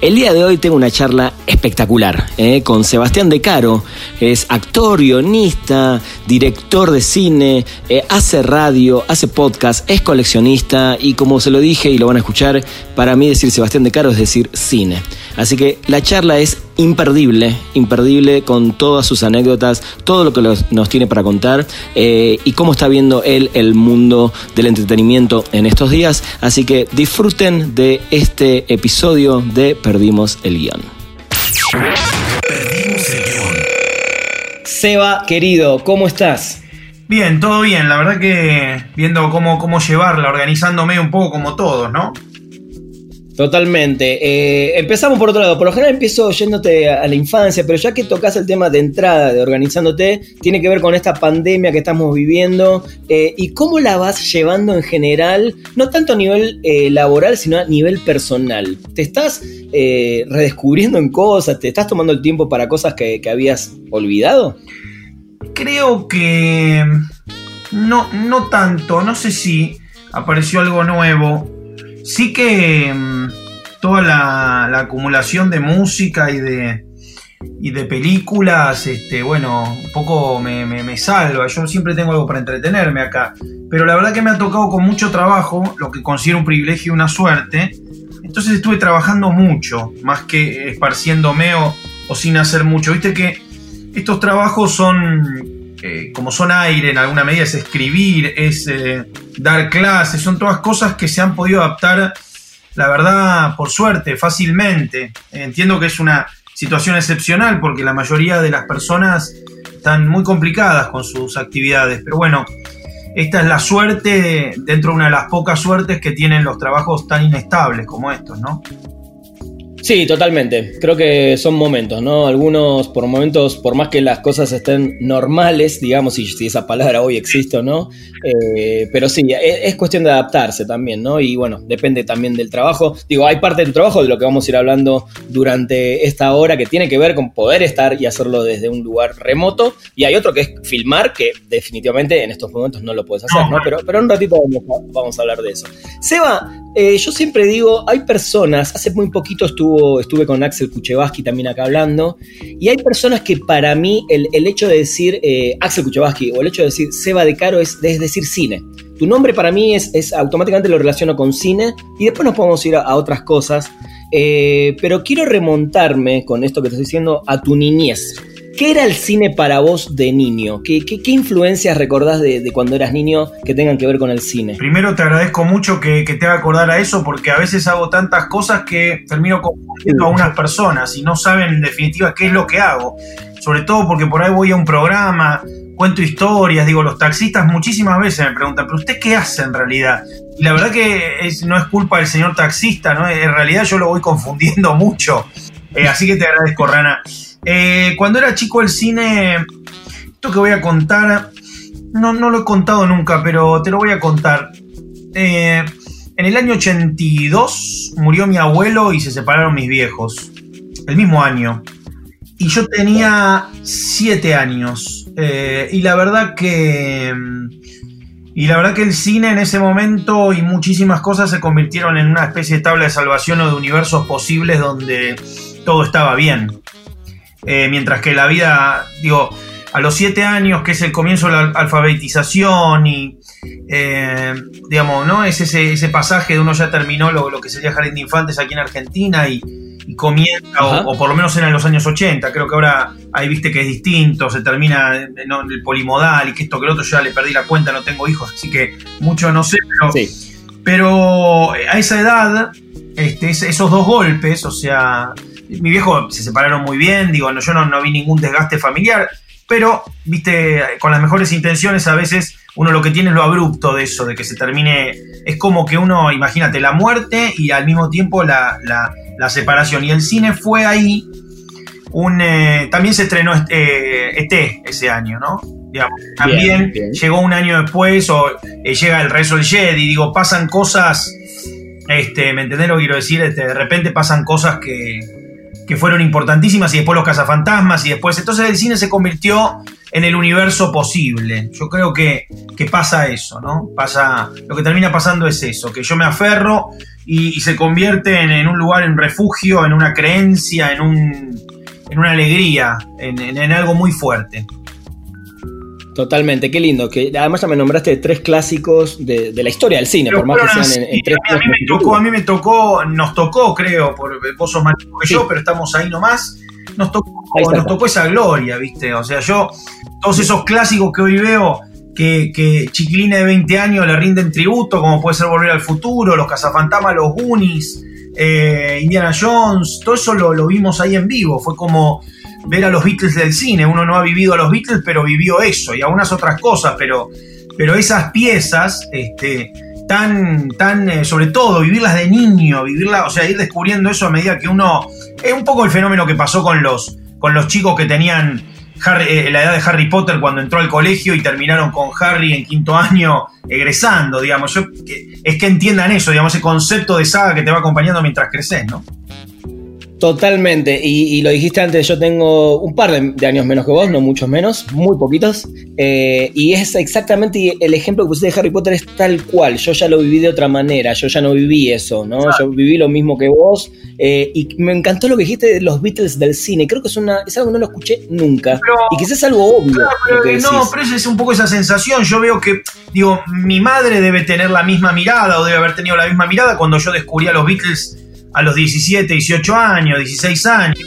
El día de hoy tengo una charla espectacular eh, con Sebastián De Caro. Es actor, guionista, director de cine, eh, hace radio, hace podcast, es coleccionista y como se lo dije y lo van a escuchar, para mí decir Sebastián De Caro es decir cine. Así que la charla es imperdible, imperdible con todas sus anécdotas, todo lo que nos tiene para contar eh, y cómo está viendo él el mundo del entretenimiento en estos días. Así que disfruten de este episodio de Perdimos el guion. Perdimos el guion. Seba, querido, ¿cómo estás? Bien, todo bien. La verdad que viendo cómo, cómo llevarla, organizándome un poco como todos, ¿no? Totalmente. Eh, empezamos por otro lado. Por lo general empiezo yéndote a la infancia, pero ya que tocas el tema de entrada, de organizándote, tiene que ver con esta pandemia que estamos viviendo eh, y cómo la vas llevando en general, no tanto a nivel eh, laboral, sino a nivel personal. ¿Te estás redescubriendo en cosas? ¿Te estás tomando el tiempo para cosas que, que habías olvidado? Creo que no, no tanto. No sé si apareció algo nuevo sí que mm, toda la, acumulación de música y de, y de películas, este, bueno, un poco me, salva. Yo siempre tengo algo para entretenerme acá. Pero la verdad que me ha tocado con mucho trabajo, lo que considero un privilegio y una suerte. Entonces estuve trabajando mucho, más que esparciéndome o, o sin hacer mucho. Viste que estos trabajos son eh, como son aire en alguna medida, es escribir, es eh, dar clases, son todas cosas que se han podido adaptar, la verdad, por suerte, fácilmente. Entiendo que es una situación excepcional porque la mayoría de las personas están muy complicadas con sus actividades, pero bueno, esta es la suerte dentro de una de las pocas suertes que tienen los trabajos tan inestables como estos, ¿no? Sí, totalmente. Creo que son momentos, ¿no? Algunos, por momentos, por más que las cosas estén normales, digamos, si, si esa palabra hoy existe o no, eh, pero sí, e, es, cuestión de adaptarse también, ¿no? Y bueno, depende también del trabajo. Digo, hay parte del trabajo de lo que vamos a ir hablando durante esta hora que tiene que ver con poder estar y hacerlo desde un lugar remoto, y hay otro que es filmar, que definitivamente en estos momentos no lo puedes hacer, ¿no? Pero, pero un ratito vamos a, hablar de eso. Seba, eh, yo siempre digo, hay personas, hace muy poquito estuvo estuve con Axel Kuchevaski también acá hablando, y hay personas que para mí el, hecho de decir eh, Axel Kuchevaski o el hecho de decir Seba de Caro es, decir cine. Tu nombre para mí es, es, automáticamente lo relaciono con cine y después nos podemos ir a, otras cosas. Eh, pero quiero remontarme con esto que te estoy diciendo a tu niñez. ¿Qué era el cine para vos de niño? ¿Qué, qué, influencias recordás de, cuando eras niño que tengan que ver con el cine? Primero te agradezco mucho que, te haga acordar a eso porque a veces hago tantas cosas que termino confundiendo a unas personas y no saben en definitiva qué es lo que hago. Sobre todo porque por ahí voy a un programa, cuento historias, digo, los taxistas muchísimas veces me preguntan, pero usted qué hace en realidad? Y la verdad que no es culpa del señor taxista, ¿no? En realidad yo lo voy confundiendo mucho. Eh, así que te agradezco, Rana. Eh, cuando era chico el cine, esto que voy a contar, no, no lo he contado nunca, pero te lo voy a contar. Eh, en el año 82 murió mi abuelo y se separaron mis viejos. El mismo año. Y yo tenía 7 años. Eh, y la verdad que... Y la verdad que el cine en ese momento y muchísimas cosas se convirtieron en una especie de tabla de salvación o de universos posibles donde todo estaba bien. Eh, mientras que la vida, digo, a los siete años, que es el comienzo de la alfabetización y, eh, digamos, ¿no? Es ese, ese, pasaje de uno ya terminó lo, que sería Jardín de Infantes aquí en Argentina y, comienza, o, por lo menos en los años 80, creo que ahora ahí viste que es distinto, se termina el polimodal y que esto que lo otro, ya le perdí la cuenta, no tengo hijos, así que mucho no sé, pero, pero a esa edad, este, esos dos golpes, o sea, mi viejo se separaron muy bien, digo, no, yo no, vi ningún desgaste familiar, pero, viste, con las mejores intenciones a veces uno lo que tiene es lo abrupto de eso, de que se termine, es como que uno, imagínate, la muerte y al mismo tiempo la, separación. Y el cine fue ahí un eh, también se estrenó eh, ET ese año, ¿no? también llegó un año después o eh, llega el resto del Jedi, digo, pasan cosas, este, ¿me entendés lo que quiero decir? Este, de repente pasan cosas que, que fueron importantísimas y después los cazafantasmas y después, entonces el cine se convirtió en el universo posible. Yo creo que, que pasa eso, ¿no? Pasa, lo que termina pasando es eso, que yo me aferro y, se convierte en, un lugar, en refugio, en una creencia, en, un, en una alegría, en, algo muy fuerte. Totalmente, qué lindo. Que además ya me nombraste tres clásicos de, la historia del cine, por más que sean en, tres a, mí, me tocó, a mí me tocó, nos tocó, creo, por vos sos más que yo, pero estamos ahí nomás. Nos tocó, nos tocó esa gloria, ¿viste? O sea, yo, todos esos clásicos que hoy veo, que, que Chiquilina de 20 años le rinden tributo, como puede ser Volver al Futuro, Los Cazafantasmas, Los Goonies, eh, Indiana Jones, todo eso lo, vimos ahí en vivo. Fue como ver a los Beatles del cine. Uno no ha vivido a los Beatles, pero vivió eso y algunas otras cosas, pero, pero esas piezas, este, tan, tan, eh, sobre todo, vivirlas de niño, vivirla, o sea, ir descubriendo eso a medida que uno. Es un poco el fenómeno que pasó con los, con los chicos que tenían eh, la edad de Harry Potter cuando entró al colegio y terminaron con Harry en quinto año egresando, digamos. es que entiendan eso, digamos, ese concepto de saga que te va acompañando mientras creces, ¿no? Totalmente, y, lo dijiste antes, yo tengo un par de, años menos que vos, no muchos menos, muy poquitos, eh, y es exactamente el ejemplo que pusiste de Harry Potter es tal cual, yo ya lo viví de otra manera, yo ya no viví eso, ¿no? Yo viví lo mismo que vos, eh, y me encantó lo que dijiste de los Beatles del cine, creo que es, una, es algo que no lo escuché nunca, y quizás es algo obvio. no, pero es un poco esa sensación, yo veo que, digo, mi madre debe tener la misma mirada, o debe haber tenido la misma mirada cuando yo descubrí a los Beatles a los 17, 18 años, 16 años.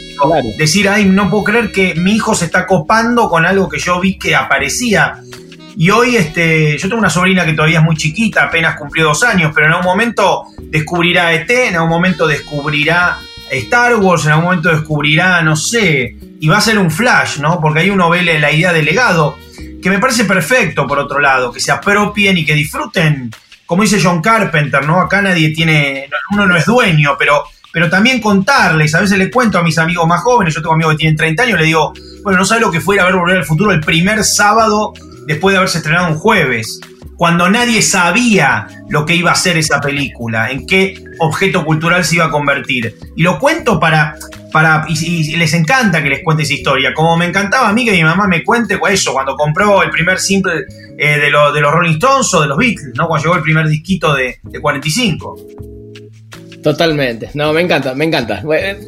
Decir, ay, no puedo creer que mi hijo se está copando con algo que yo vi que aparecía. Y hoy, este, yo tengo una sobrina que todavía es muy chiquita, apenas cumplió dos años, pero en algún momento descubrirá ET, en algún momento descubrirá Star Wars, en algún momento descubrirá, no sé, y va a ser un flash, ¿no? Porque ahí uno ve la idea de legado, que me parece perfecto, por otro lado, que se apropien y que disfruten como dice John Carpenter, ¿no? Acá nadie tiene, uno no es dueño, pero, pero también contarles, a veces le cuento a mis amigos más jóvenes, yo tengo amigos que tienen 30 años, le digo, bueno, no sabes lo que fue ir a ver Volver al Futuro el primer sábado después de haberse estrenado un jueves, cuando nadie sabía lo que iba a ser esa película, en qué objeto cultural se iba a convertir. Y lo cuento para, para y, les encanta que les cuente esa historia, como me encantaba a mí que mi mamá me cuente eso, cuando compró el primer simple eh, de, de, los Rolling Stones o de los Beatles, ¿no? Cuando llegó el primer disquito de, 45. Totalmente. No, me encanta, me encanta.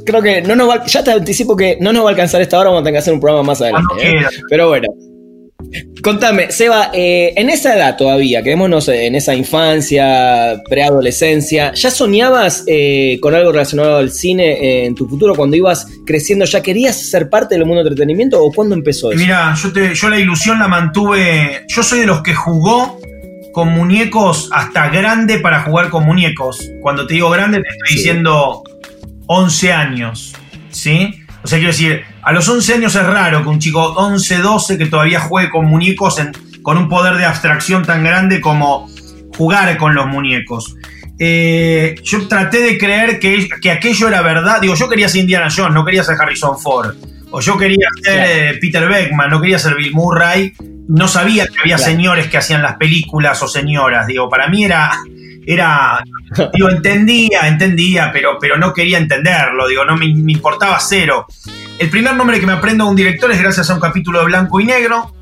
Creo que no nos va, ya te anticipo que no nos va a alcanzar esta hora, vamos a tener que hacer un programa más adelante. ¿eh? Pero bueno. Contame, Seba, eh, en esa edad todavía, quedémonos en esa infancia, preadolescencia, ¿ya soñabas eh, con algo relacionado al cine en tu futuro cuando ibas creciendo? ¿Ya querías ser parte del mundo del entretenimiento o cuándo empezó eso? Mira, yo, yo la ilusión la mantuve, yo soy de los que jugó con muñecos hasta grande para jugar con muñecos. Cuando te digo grande te estoy diciendo 11 años, ¿sí? O sea, quiero decir, a los 11 años es raro que un chico 11, 12 que todavía juegue con muñecos con un poder de abstracción tan grande como jugar con los muñecos. Eh, yo traté de creer que, que, aquello era verdad. Digo, yo quería ser Indiana Jones, no quería ser Harrison Ford. O yo quería ser eh, Peter Beckman, no quería ser Bill Murray. No sabía que había señores que hacían las películas o señoras. Digo, para mí era, era, digo, entendía, entendía, pero, pero no quería entenderlo, digo, no me, importaba cero. El primer nombre que me aprendo a un director es gracias a un capítulo de Blanco y Negro,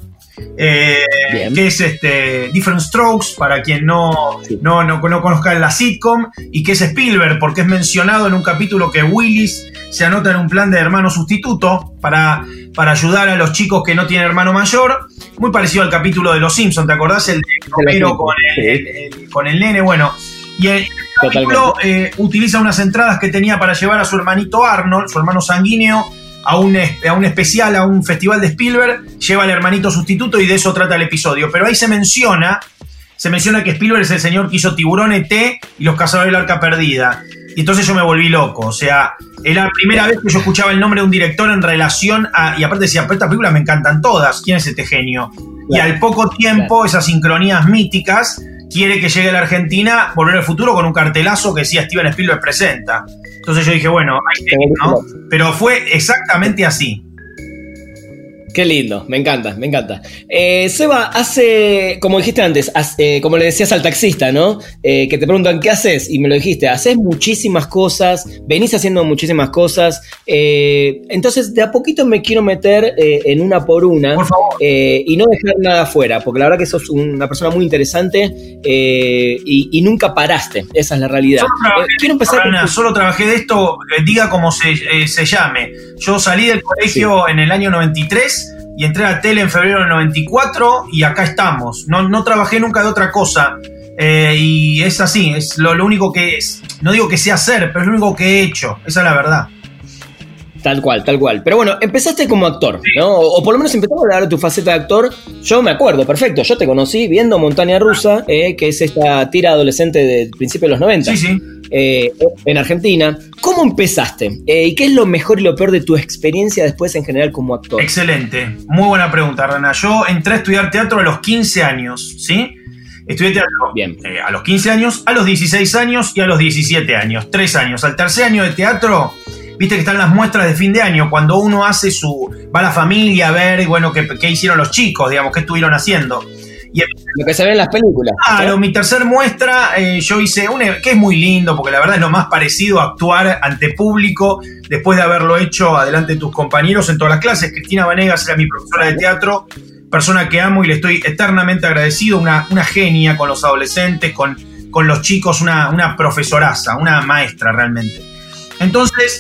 eh, que es este, Different Strokes, para quien no, no, no, conozca la sitcom, y que es Spielberg, porque es mencionado en un capítulo que Willis se anota en un plan de hermano sustituto para, para ayudar a los chicos que no tienen hermano mayor, muy parecido al capítulo de Los Simpsons, ¿te acordás? El de con el, con el nene, bueno. Y el capítulo eh, utiliza unas entradas que tenía para llevar a su hermanito Arnold, su hermano sanguíneo, a un, a un especial, a un festival de Spielberg, lleva al hermanito sustituto y de eso trata el episodio. Pero ahí se menciona, se menciona que Spielberg es el señor que hizo Tiburón ET y Los Cazadores del Arca Perdida. Y entonces yo me volví loco. O sea, era la primera vez que yo escuchaba el nombre de un director en relación a. Y aparte decía, pero estas películas me encantan todas. ¿Quién es este genio? Y al poco tiempo, esas sincronías míticas quiere que llegue a la Argentina Volver al Futuro con un cartelazo que decía Steven Spielberg presenta. Entonces yo dije, bueno, hay que ir, ¿no? Pero fue exactamente así. Qué lindo, me encanta, me encanta. Eh, Seba, hace, como dijiste antes, hace, eh, como le decías al taxista, ¿no? Eh, que te preguntan, ¿qué haces? Y me lo dijiste, haces muchísimas cosas, venís haciendo muchísimas cosas. Eh, entonces, de a poquito me quiero meter eh, en una por una. Por favor. eh, y no dejar nada afuera, porque la verdad que sos una persona muy interesante eh, y, y nunca paraste. Esa es la realidad. Solo trabajé, quiero empezar con tu- solo trabajé de esto, diga como se, se llame. Yo salí del colegio en el año 93 y entré a tele en febrero del 94 y acá estamos. No, no trabajé nunca de otra cosa. eh, y es así, es lo, lo único que es. No digo que sé hacer, pero es lo único que he hecho. Esa es la verdad. Tal cual, tal cual. Pero bueno, empezaste como actor, ¿no? O, o por lo menos empezaste a dar tu faceta de actor. Yo me acuerdo, perfecto. Yo te conocí viendo Montaña Rusa, eh, que es esta tira adolescente del principio de los 90. Sí, sí. eh, en Argentina. ¿Cómo empezaste? Eh, ¿Y qué es lo mejor y lo peor de tu experiencia después en general como actor? Excelente. Muy buena pregunta, Rana. Yo entré a estudiar teatro a los 15 años, ¿sí? Estudié teatro Bien. eh, a los 15 años, a los 16 años y a los 17 años. Tres años. Al tercer año de teatro, viste que están las muestras de fin de año, cuando uno hace su. va a la familia a ver, bueno, qué, qué hicieron los chicos, digamos, qué estuvieron haciendo. Y Lo que se ve en las películas. Claro, ¿no? mi tercer muestra, eh, yo hice una que es muy lindo, porque la verdad es lo más parecido a actuar ante público después de haberlo hecho adelante de tus compañeros en todas las clases. Cristina Vanegas era mi profesora de teatro, persona que amo y le estoy eternamente agradecido, una, una genia con los adolescentes, con, con los chicos, una, una profesoraza, una maestra realmente. Entonces,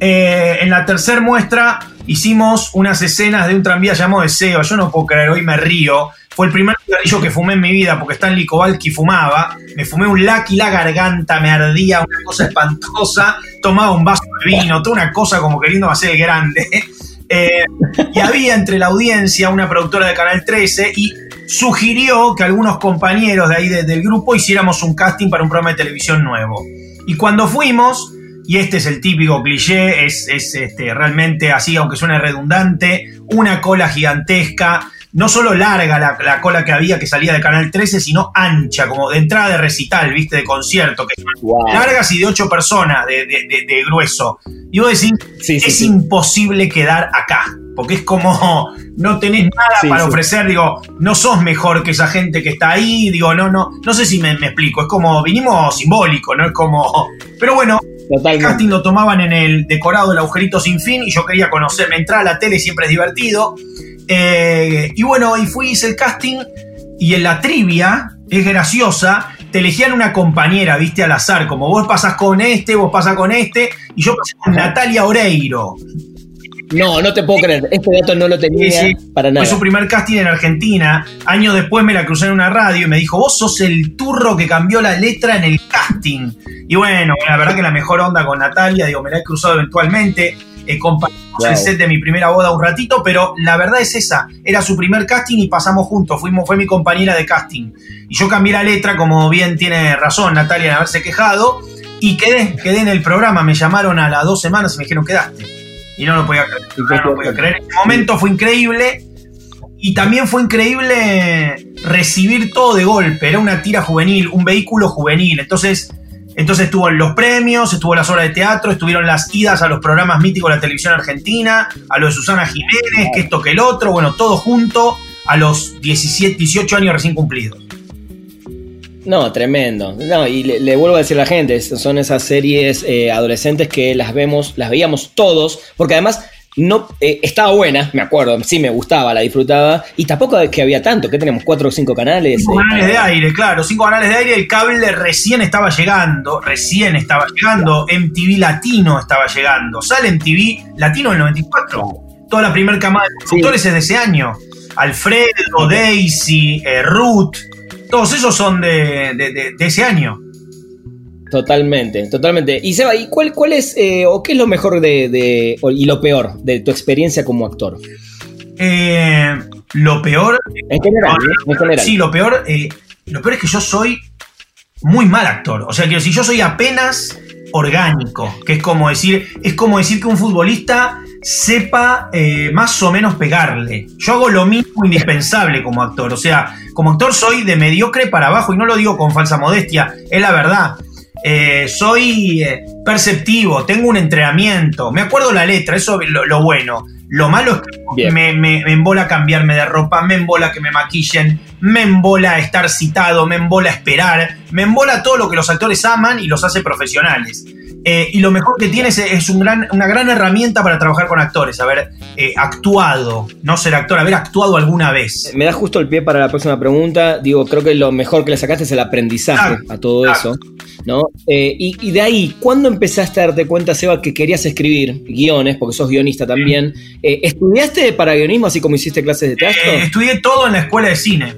eh, en la tercera muestra hicimos unas escenas de un tranvía llamado Deseo. Yo no puedo creer, hoy me río. Fue el primer cigarrillo que fumé en mi vida porque Stanley Kowalski fumaba. Me fumé un Lucky, la garganta me ardía, una cosa espantosa. Tomaba un vaso de vino, toda una cosa como queriendo hacer el grande. Eh, y había entre la audiencia una productora de Canal 13 y sugirió que algunos compañeros de ahí de- del grupo hiciéramos un casting para un programa de televisión nuevo. Y cuando fuimos, y este es el típico cliché, es, es, este, realmente así, aunque suene redundante, una cola gigantesca, no solo larga la, la cola que había que salía de Canal 13, sino ancha, como de entrada de recital, viste, de concierto, que Wow. largas y de ocho personas de, de- de- de grueso. Y vos decís, Sí, sí, es sí. imposible quedar acá, porque es como no tenés nada para ofrecer, digo, no sos mejor que esa gente que está ahí, digo, no, no, no sé si me, me explico, es como, vinimos simbólico, no es como, pero bueno, el casting lo tomaban en el decorado del agujerito sin fin y yo quería conocerme, entrar a la tele siempre es divertido. Eh, y bueno, y fui, hice el casting y en la trivia, es graciosa, te elegían una compañera, viste, al azar, como vos pasás con este, vos pasás con este, y yo pasé con Natalia Oreiro. No, no te puedo creer. Este dato no lo tenía Sí, para nada. Fue su primer casting en Argentina. Años después me la crucé en una radio y me dijo, vos sos el turro que cambió la letra en el casting. Y bueno, la verdad que la mejor onda con Natalia, digo, me la he cruzado eventualmente. Eh, compartimos Wow. el set de mi primera boda un ratito, pero la verdad es esa. Era su primer casting y pasamos juntos. Fuimos, fue mi compañera de casting. Y yo cambié la letra, como bien tiene razón Natalia en haberse quejado. Y quedé, quedé en el programa. Me llamaron a las dos semanas y me dijeron, quedaste. Y no lo podía creer. No lo podía creer. En ese momento fue increíble. Y también fue increíble recibir todo de golpe. Era una tira juvenil, un vehículo juvenil. Entonces, entonces estuvo en los premios, estuvo las obras de teatro, estuvieron las idas a los programas míticos de la televisión argentina, a lo de Susana Jiménez, que esto que el otro, bueno, todo junto a los 17, 18 años recién cumplidos. No, tremendo. No, y le, le vuelvo a decir a la gente, son esas series eh, adolescentes que las vemos, las veíamos todos, porque además no eh, estaba buena, me acuerdo, sí me gustaba, la disfrutaba, y tampoco es que había tanto, que tenemos cuatro o cinco canales. Cinco eh, canales de para- aire, claro, cinco canales de aire, el cable recién estaba llegando, recién estaba llegando, MTV Latino estaba llegando, sale MTV Latino en el 94, toda la primera camada de conductores es de ese año, Alfredo, Daisy, eh, Ruth, todos esos son de, de- de- de ese año. Totalmente, totalmente. Y Seba, ¿y cuál, cuál es, eh, o qué es lo mejor de, de- o- y lo peor de tu experiencia como actor? Eh, lo peor En general, ¿eh? en general. Sí, lo peor, eh, lo peor es que yo soy muy mal actor. O sea, que si yo soy apenas orgánico, que es como decir, es como decir que un futbolista sepa eh, más o menos pegarle. Yo hago lo mismo indispensable como actor. O sea, como actor soy de mediocre para abajo y no lo digo con falsa modestia, es la verdad. eh, soy eh, perceptivo, tengo un entrenamiento, me acuerdo la letra, eso es lo, bueno. Lo malo es que me, me, embola cambiarme de ropa, me embola que me maquillen, me embola estar citado, me embola esperar, me embola todo lo que los actores aman y los hace profesionales. Eh, y lo mejor que tienes es, un gran, una gran herramienta para trabajar con actores, haber eh, actuado, no ser actor, haber actuado alguna vez. Me da justo el pie para la próxima pregunta. Digo, creo que lo mejor que le sacaste es el aprendizaje a todo eso. ¿no? Eh, y, de ahí, ¿cuándo empezaste a darte cuenta, Seba, que querías escribir guiones, porque sos guionista también? ¿Estudiaste para guionismo así como hiciste clases de teatro? estudié todo en la escuela de cine.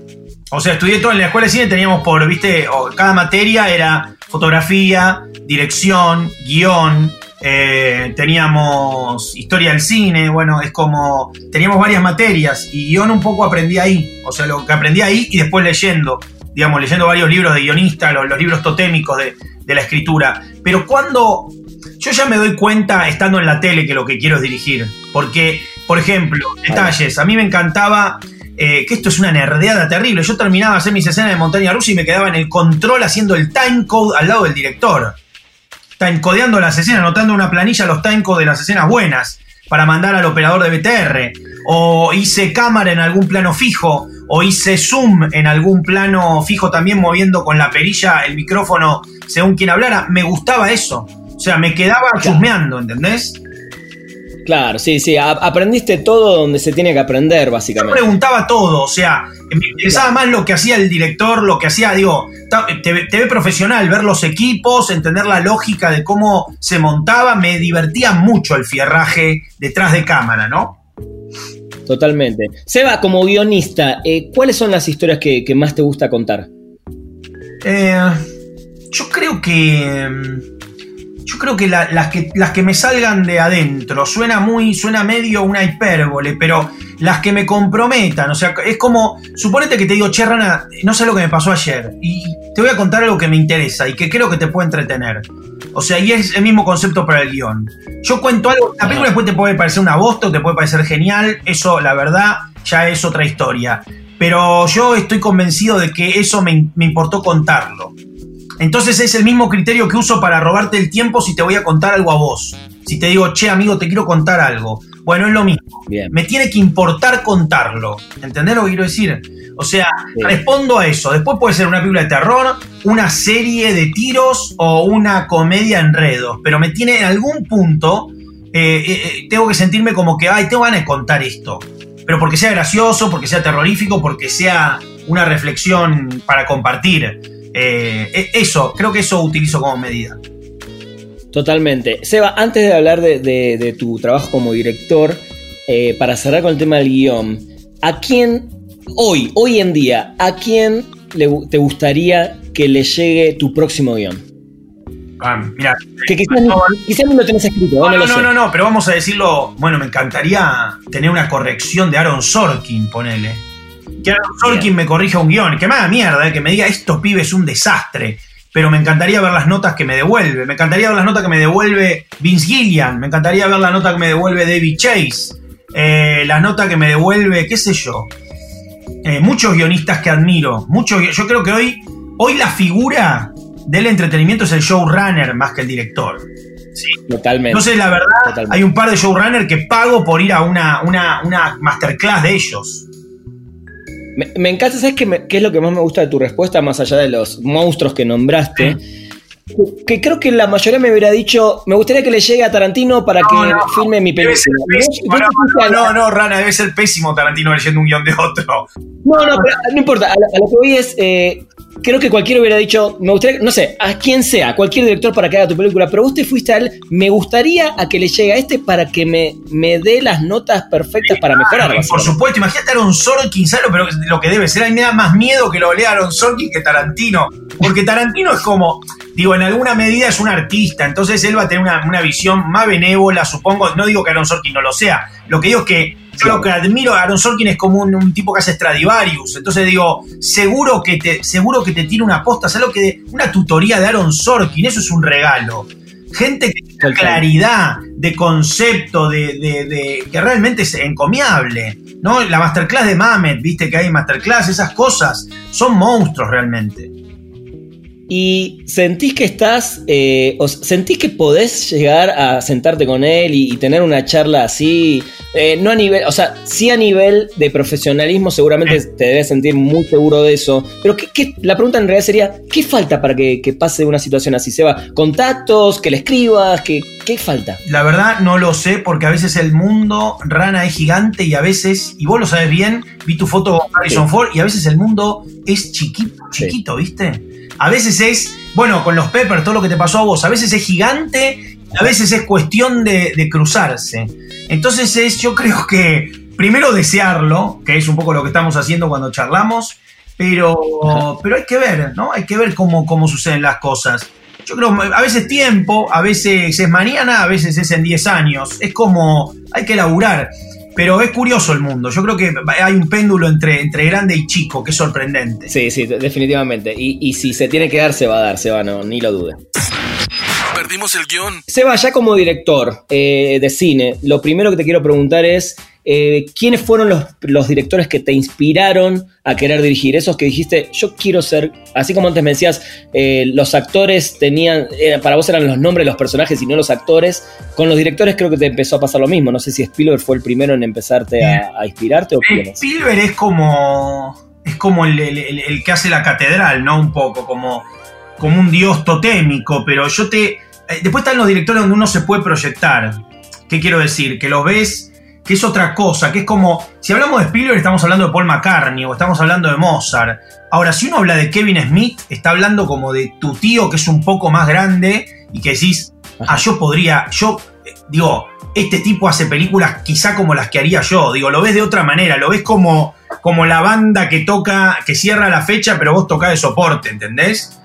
O sea, estudié todo en la escuela de cine, teníamos por, viste, cada materia era fotografía, dirección, guion, eh, teníamos historia del cine, bueno, es como, teníamos varias materias y guion un poco aprendí ahí, o sea, lo que aprendí ahí y después leyendo, digamos, leyendo varios libros de guionista, los, libros totémicos de, de la escritura. Pero cuando yo ya me doy cuenta estando en la tele que lo que quiero es dirigir, porque, por ejemplo, detalles, a mí me encantaba eh, que esto es una nerdeada terrible. Yo terminaba de hacer mis escenas de montaña rusa y me quedaba en el control haciendo el timecode al lado del director. Timecodeando las escenas, anotando una planilla los timecodes de las escenas buenas para mandar al operador de BTR. O hice cámara en algún plano fijo. O hice zoom en algún plano fijo también moviendo con la perilla el micrófono según quien hablara. Me gustaba eso. O sea, me quedaba chusmeando, ¿entendés? Claro, sí, sí, aprendiste todo donde se tiene que aprender, básicamente. Yo preguntaba todo, o sea, me interesaba más lo que hacía el director, lo que hacía, digo, TV, profesional, ver los equipos, entender la lógica de cómo se montaba, me divertía mucho el fierraje detrás de cámara, ¿no? Totalmente. Seba, como guionista, eh, ¿cuáles son las historias que, más te gusta contar? Eh, yo creo que mm, yo creo que, las que las que me salgan de adentro, suena muy, suena medio una hipérbole, pero las que me comprometan, o sea, es como, suponete que te digo, che, Rana, no sé lo que me pasó ayer, y te voy a contar algo que me interesa y que creo que te puede entretener. O sea, y es el mismo concepto para el guion. Yo cuento algo, la película después te puede parecer una bosta, te puede parecer genial, eso, la verdad, ya es otra historia. Pero yo estoy convencido de que eso me, me importó contarlo. Entonces es el mismo criterio que uso para robarte el tiempo si te voy a contar algo a vos. Si te digo, che, amigo, te quiero contar algo. Bueno, es lo mismo. Me tiene que importar contarlo. ¿Entendés lo que quiero decir? O sea, respondo a eso. Después puede ser una película de terror, una serie de tiros o una comedia enredos. Pero me tiene en algún punto, eh, eh, eh, tengo que sentirme como que, ay, tengo ganas de contar esto. Pero porque sea gracioso, porque sea terrorífico, porque sea una reflexión para compartir. Eh, e, eso, creo que eso utilizo como medida. Totalmente. Seba, antes de hablar de, tu trabajo como director, eh, para cerrar con el tema del guion, ¿a quién hoy, hoy en día, a quién te gustaría que le llegue tu próximo guion? Ah, mira, que quizás, no, lo tenés escrito. No, no, no, no, pero vamos a decirlo. Bueno, me encantaría tener una corrección de Aaron Sorkin, ponele que Aaron Sorkin me corrija un guion, que me haga mierda, eh, que me diga esto pibe es un desastre. Pero me encantaría ver las notas que me devuelve. Me encantaría ver las notas que me devuelve Vince Gillian. Me encantaría ver la nota que me devuelve David Chase. Eh, la nota que me devuelve, qué sé yo. Eh, muchos guionistas que admiro. Muchos, yo creo que hoy, hoy la figura del entretenimiento es el showrunner más que el director. Sí. Totalmente. Entonces, la verdad, hay un par de showrunners que pago por ir a una, una, una masterclass de ellos. Me, encanta, ¿sabes qué, qué, es lo que más me gusta de tu respuesta, más allá de los monstruos que nombraste? Que creo que la mayoría me hubiera dicho, me gustaría que le llegue a Tarantino para que filme mi película. No, no, no, Rana, debe ser pésimo Tarantino leyendo un guion de otro. No, no, no importa. A lo, que voy es, eh, creo que cualquiera hubiera dicho, me gustaría, no sé, a quien sea, cualquier director para que haga tu película, pero vos te fuiste a él, me gustaría a que le llegue a este para que me, me dé las notas perfectas para mejorar. por supuesto, imagínate a Aaron Sorkin, ¿sabes lo, lo que debe ser? A mí me da más miedo que lo lea Aaron Sorkin que Tarantino, porque Tarantino es como, digo, en alguna medida es un artista, entonces él va a tener una, una visión más benévola, supongo, no digo que Aaron Sorkin no lo sea, lo que digo es que yo lo que admiro a Aaron Sorkin es como un, tipo que hace Stradivarius. Entonces digo, seguro que te, seguro que te tira una posta. ¿Sabes lo que? Una tutoría de Aaron Sorkin, eso es un regalo. Gente que tiene claridad de concepto, de, que realmente es encomiable. ¿no? La masterclass de Mamet, viste que hay masterclass, esas cosas son monstruos realmente. Y sentís que estás, eh, o sentís que podés llegar a sentarte con él y, tener una charla así, eh, no a nivel, o sea, sí a nivel de profesionalismo, seguramente te debes sentir muy seguro de eso, pero ¿qué, la pregunta en realidad sería, ¿qué falta para que, pase una situación así? ¿Se va? ¿Contactos? ¿Que le escribas? ¿Qué, ¿Qué falta? La verdad no lo sé, porque a veces el mundo rana es gigante y a veces, y vos lo sabes bien, vi tu foto con Harrison Ford, y a veces el mundo es chiquito, chiquito, ¿viste? A veces es, bueno, con los Peppers, todo lo que te pasó a vos, a veces es gigante, a veces es cuestión de, cruzarse. Entonces es, yo creo que primero desearlo, que es un poco lo que estamos haciendo cuando charlamos, pero, pero hay que ver, ¿no? Hay que ver cómo, cómo suceden las cosas. Yo creo, a veces tiempo, a veces es mañana, a veces es en 10 años. Es como, hay que laburar. Pero es curioso el mundo. Yo creo que hay un péndulo entre, entre grande y chico que es sorprendente. Sí, sí, definitivamente. Y, si se tiene que dar, se va a dar, se va, no, ni lo dude. Perdimos el guion. Seba, ya como director eh, de cine, lo primero que te quiero preguntar es eh, ¿quiénes fueron los, directores que te inspiraron a querer dirigir? Esos que dijiste, yo quiero ser, así como antes me decías, eh, los actores tenían, para vos eran los nombres de los personajes y no los actores, con los directores creo que te empezó a pasar lo mismo. No sé si Spielberg fue el primero en empezarte a, inspirarte o quién Spielberg es como, es como el, que hace la catedral, ¿no? Un poco, como, como un dios totémico, pero yo te... Eh, después están los directores donde uno se puede proyectar. ¿Qué quiero decir? Que los ves que es otra cosa, que es como, si hablamos de Spielberg estamos hablando de Paul McCartney o estamos hablando de Mozart. Ahora, si uno habla de Kevin Smith, está hablando como de tu tío que es un poco más grande y que decís, ah, yo podría, yo, eh, digo, este tipo hace películas quizá como las que haría yo, digo, lo ves de otra manera, lo ves como, como la banda que toca, que cierra la fecha, pero vos tocás de soporte, ¿entendés?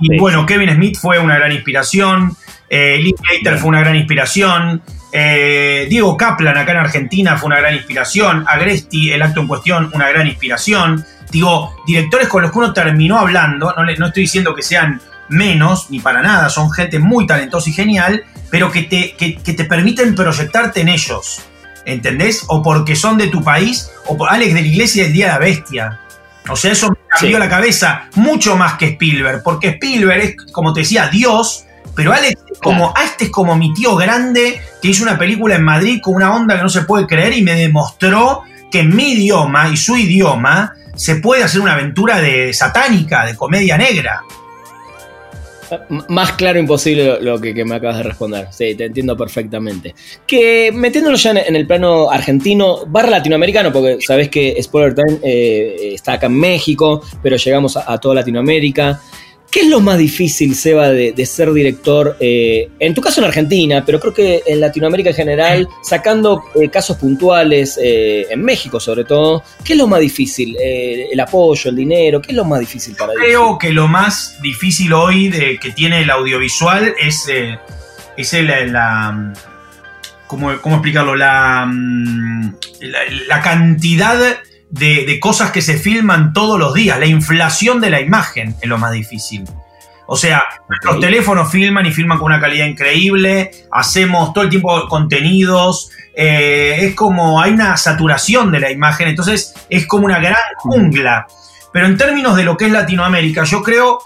Y bueno, Kevin Smith fue una gran inspiración, eh, Lee Hater fue una gran inspiración, eh, Diego Kaplan acá en Argentina fue una gran inspiración. Agresti, el acto en cuestión, una gran inspiración. Digo, directores con los que uno terminó hablando, no, no estoy diciendo que sean menos, ni para nada, son gente muy talentosa y genial, pero que te, que, te permiten proyectarte en ellos. ¿Entendés? O porque son de tu país, o por Alex de la Iglesia del Día de la Bestia. O sea, eso me cambió la cabeza mucho más que Spielberg, porque Spielberg es, como te decía, Dios, pero Alex es como, ah, este es como mi tío grande que hizo una película en Madrid con una onda que no se puede creer y me demostró que en mi idioma y su idioma se puede hacer una aventura de satánica, de comedia negra. Más claro imposible lo, que, me acabas de responder. Sí, te entiendo perfectamente. Que metiéndolo ya en, el plano argentino, barra latinoamericano, porque sabes que Spoiler Time eh, está acá en México, pero llegamos a toda Latinoamérica. ¿Qué es lo más difícil, Seba, de, ser director? Eh, en tu caso en Argentina, pero creo que en Latinoamérica en general, sacando eh, casos puntuales, eh, en México sobre todo, ¿qué es lo más difícil? ¿El apoyo, el dinero? ¿Qué es lo más difícil para Creo que lo más difícil hoy de, que tiene el audiovisual es, es la, ¿cómo, explicarlo? La, mm, la, la cantidad de, cosas que se filman todos los días. La inflación de la imagen es lo más difícil. O sea, los teléfonos filman y filman con una calidad increíble, hacemos todo el tiempo contenidos, eh, es como hay una saturación de la imagen, entonces es como una gran jungla. Pero en términos de lo que es Latinoamérica, yo creo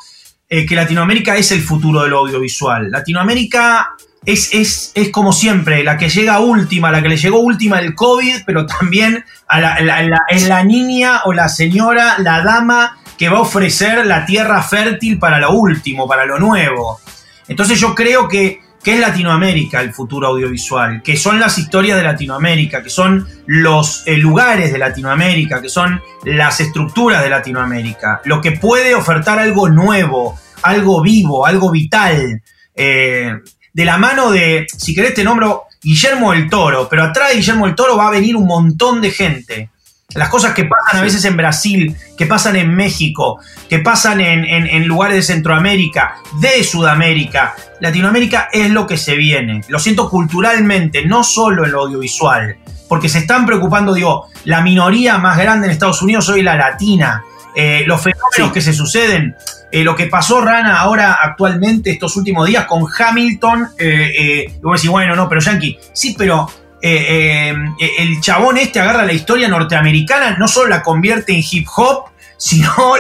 eh, que Latinoamérica es el futuro del audiovisual. Latinoamérica es, es, como siempre, la que llega última, la que le llegó última el COVID, pero también a la, es la niña o la señora, la dama que va a ofrecer la tierra fértil para lo último, para lo nuevo. Entonces yo creo que, que es Latinoamérica el futuro audiovisual, que son las historias de Latinoamérica, que son los eh, lugares de Latinoamérica, que son las estructuras de Latinoamérica, lo que puede ofertar algo nuevo, algo vivo, algo vital. Eh, de la mano de, si querés te nombro Guillermo el Toro, pero atrás de Guillermo el Toro va a venir un montón de gente. Las cosas que pasan a veces en Brasil, que pasan en México, que pasan en, lugares de Centroamérica, de Sudamérica, Latinoamérica es lo que se viene. Lo siento culturalmente, no solo en lo audiovisual, porque se están preocupando, digo, la minoría más grande en Estados Unidos hoy la latina. Eh, los fenómenos que se suceden. Eh, lo que pasó Rana ahora actualmente estos últimos días con Hamilton, eh, eh, y vos decís, bueno, no, pero Yankee, sí, pero el chabón este agarra la historia norteamericana, no solo la convierte en hip hop, sino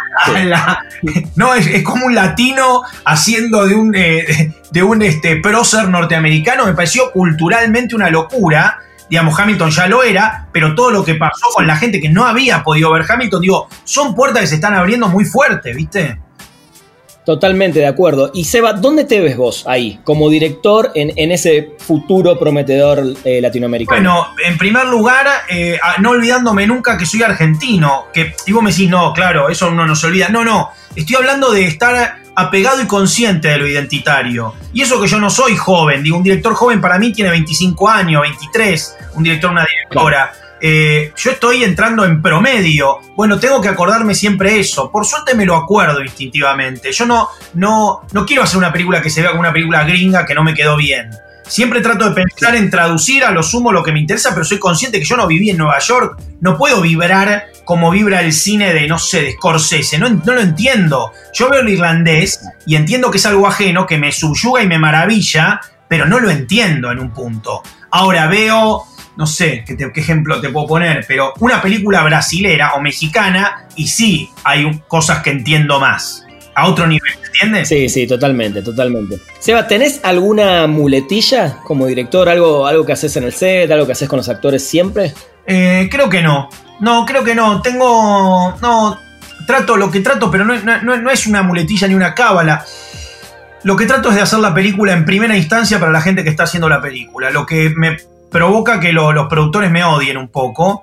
la, no, es, como un latino haciendo de un, eh, de un este, prócer norteamericano, me pareció culturalmente una locura. Digamos, Hamilton ya lo era, pero todo lo que pasó con la gente que no había podido ver Hamilton, digo, son puertas que se están abriendo muy fuerte, ¿viste? Totalmente de acuerdo. Y Seba, ¿dónde te ves vos ahí, como director en, ese futuro prometedor eh, latinoamericano? Bueno, en primer lugar, eh, no olvidándome nunca que soy argentino, que, y vos me decís, no, claro, eso uno no se olvida. No, no, estoy hablando de estar apegado y consciente de lo identitario. Y eso que yo no soy joven, digo, un director joven para mí tiene 25 años, 23, un director, una directora. Eh, yo estoy entrando en promedio. Bueno, tengo que acordarme siempre eso. Por suerte me lo acuerdo instintivamente. Yo no, no, no quiero hacer una película que se vea como una película gringa que no me quedó bien. Siempre trato de pensar en traducir a lo sumo lo que me interesa, pero soy consciente que yo no viví en Nueva York. No puedo vibrar como vibra el cine de, no sé, de Scorsese. No, no lo entiendo. Yo veo el irlandés y entiendo que es algo ajeno, que me subyuga y me maravilla, pero no lo entiendo en un punto. Ahora veo no sé qué, ejemplo te puedo poner, pero una película brasilera o mexicana y sí hay cosas que entiendo más. A otro nivel, ¿entiendes? Sí, sí, totalmente, totalmente. Seba, ¿tenés alguna muletilla como director? ¿Algo, algo que haces en el set? ¿Algo que haces con los actores siempre? Eh, creo que no. No, creo que no. Tengo. No. Trato lo que trato, pero no, no es una muletilla ni una cábala. Lo que trato es de hacer la película en primera instancia para la gente que está haciendo la película. Lo que me provoca que los productores me odien un poco,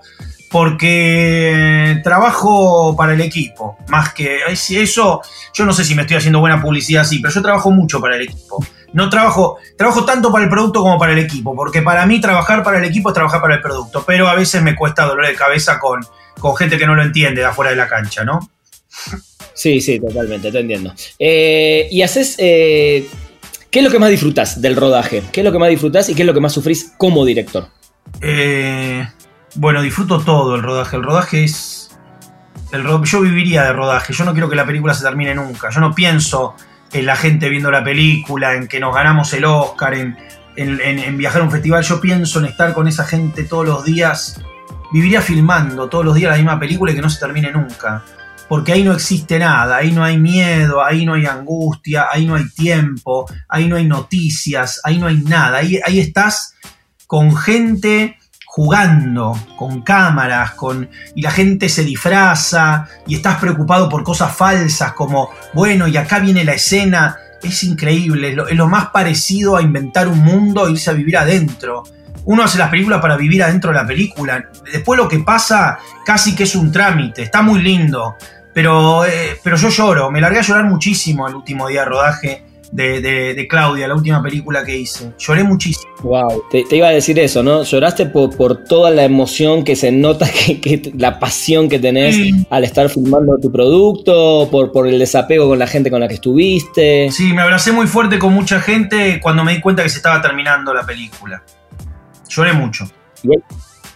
porque trabajo para el equipo, más que eso, yo no sé si me estoy haciendo buena publicidad así, pero yo trabajo mucho para el equipo. No trabajo, trabajo tanto para el producto como para el equipo, porque para mí trabajar para el equipo es trabajar para el producto, pero a veces me cuesta dolor de cabeza con, con gente que no lo entiende de afuera de la cancha, ¿no? Sí, sí, totalmente, te entiendo. Eh, y haces eh, ¿Qué es lo que más disfrutas del rodaje? ¿Qué es lo que más disfrutas y qué es lo que más sufrís como director? Eh, bueno, disfruto todo el rodaje. El rodaje es. El yo viviría de rodaje. Yo no quiero que la película se termine nunca. Yo no pienso en la gente viendo la película, en que nos ganamos el Oscar, en, en viajar a un festival. Yo pienso en estar con esa gente todos los días. Viviría filmando todos los días la misma película y que no se termine nunca porque ahí no existe nada, ahí no hay miedo, ahí no hay angustia, ahí no hay tiempo, ahí no hay noticias, ahí no hay nada, ahí, ahí estás con gente jugando, con cámaras, con, y la gente se disfraza y estás preocupado por cosas falsas como, bueno, y acá viene la escena, es increíble, es lo, más parecido a inventar un mundo e irse a vivir adentro. Uno hace las películas para vivir adentro de la película. Después lo que pasa casi que es un trámite. Está muy lindo. Pero, eh, pero yo lloro, me largué a llorar muchísimo el último día de rodaje de, Claudia, la última película que hice. Lloré muchísimo. Wow, te, iba a decir eso, ¿no? Lloraste por, por toda la emoción que se nota, que, la pasión que tenés al estar filmando tu producto, por, por el desapego con la gente con la que estuviste. Sí, me abracé muy fuerte con mucha gente cuando me di cuenta que se estaba terminando la película. Lloré mucho. Y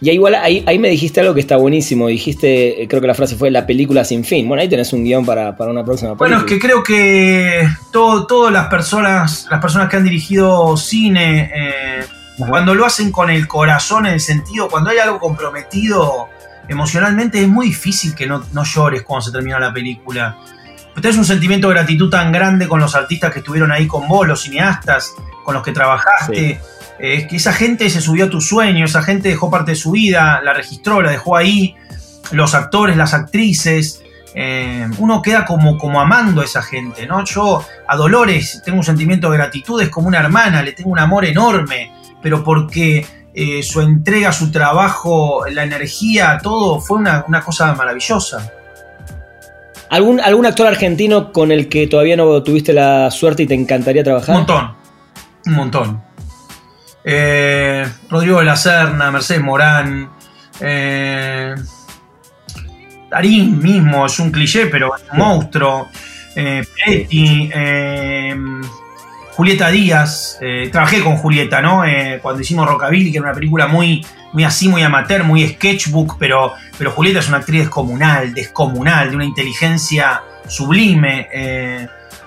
igual ahí, me dijiste algo que está buenísimo. Dijiste, eh, creo que la frase fue la película sin fin. Bueno, ahí tenés un guion para, una próxima película. Bueno, es que creo que todas las personas, las personas que han dirigido cine, eh, cuando lo hacen con el corazón, en el sentido, cuando hay algo comprometido emocionalmente, es muy difícil que no, llores cuando se termina la película. Tenés un sentimiento de gratitud tan grande con los artistas que estuvieron ahí con vos, los cineastas con los que trabajaste. Es eh, que esa gente se subió a tu sueño, esa gente dejó parte de su vida, la registró, la dejó ahí, los actores, las actrices. Eh, uno queda como, como amando a esa gente, ¿no? Yo a Dolores tengo un sentimiento de gratitud, es como una hermana, le tengo un amor enorme, pero porque eh, su entrega, su trabajo, la energía, todo fue una, una cosa maravillosa. ¿Algún, ¿Algún actor argentino con el que todavía no tuviste la suerte y te encantaría trabajar? Un montón, un montón. Eh, Rodrigo de la Serna, Mercedes Morán, eh, Darín mismo es un cliché, pero es un monstruo. Eh, eh Julieta Díaz, trabajé con Julieta, ¿no? cuando hicimos Rockabilly, que era una película muy, muy así, muy amateur, muy sketchbook, pero, pero Julieta es una actriz descomunal, descomunal, de una inteligencia sublime.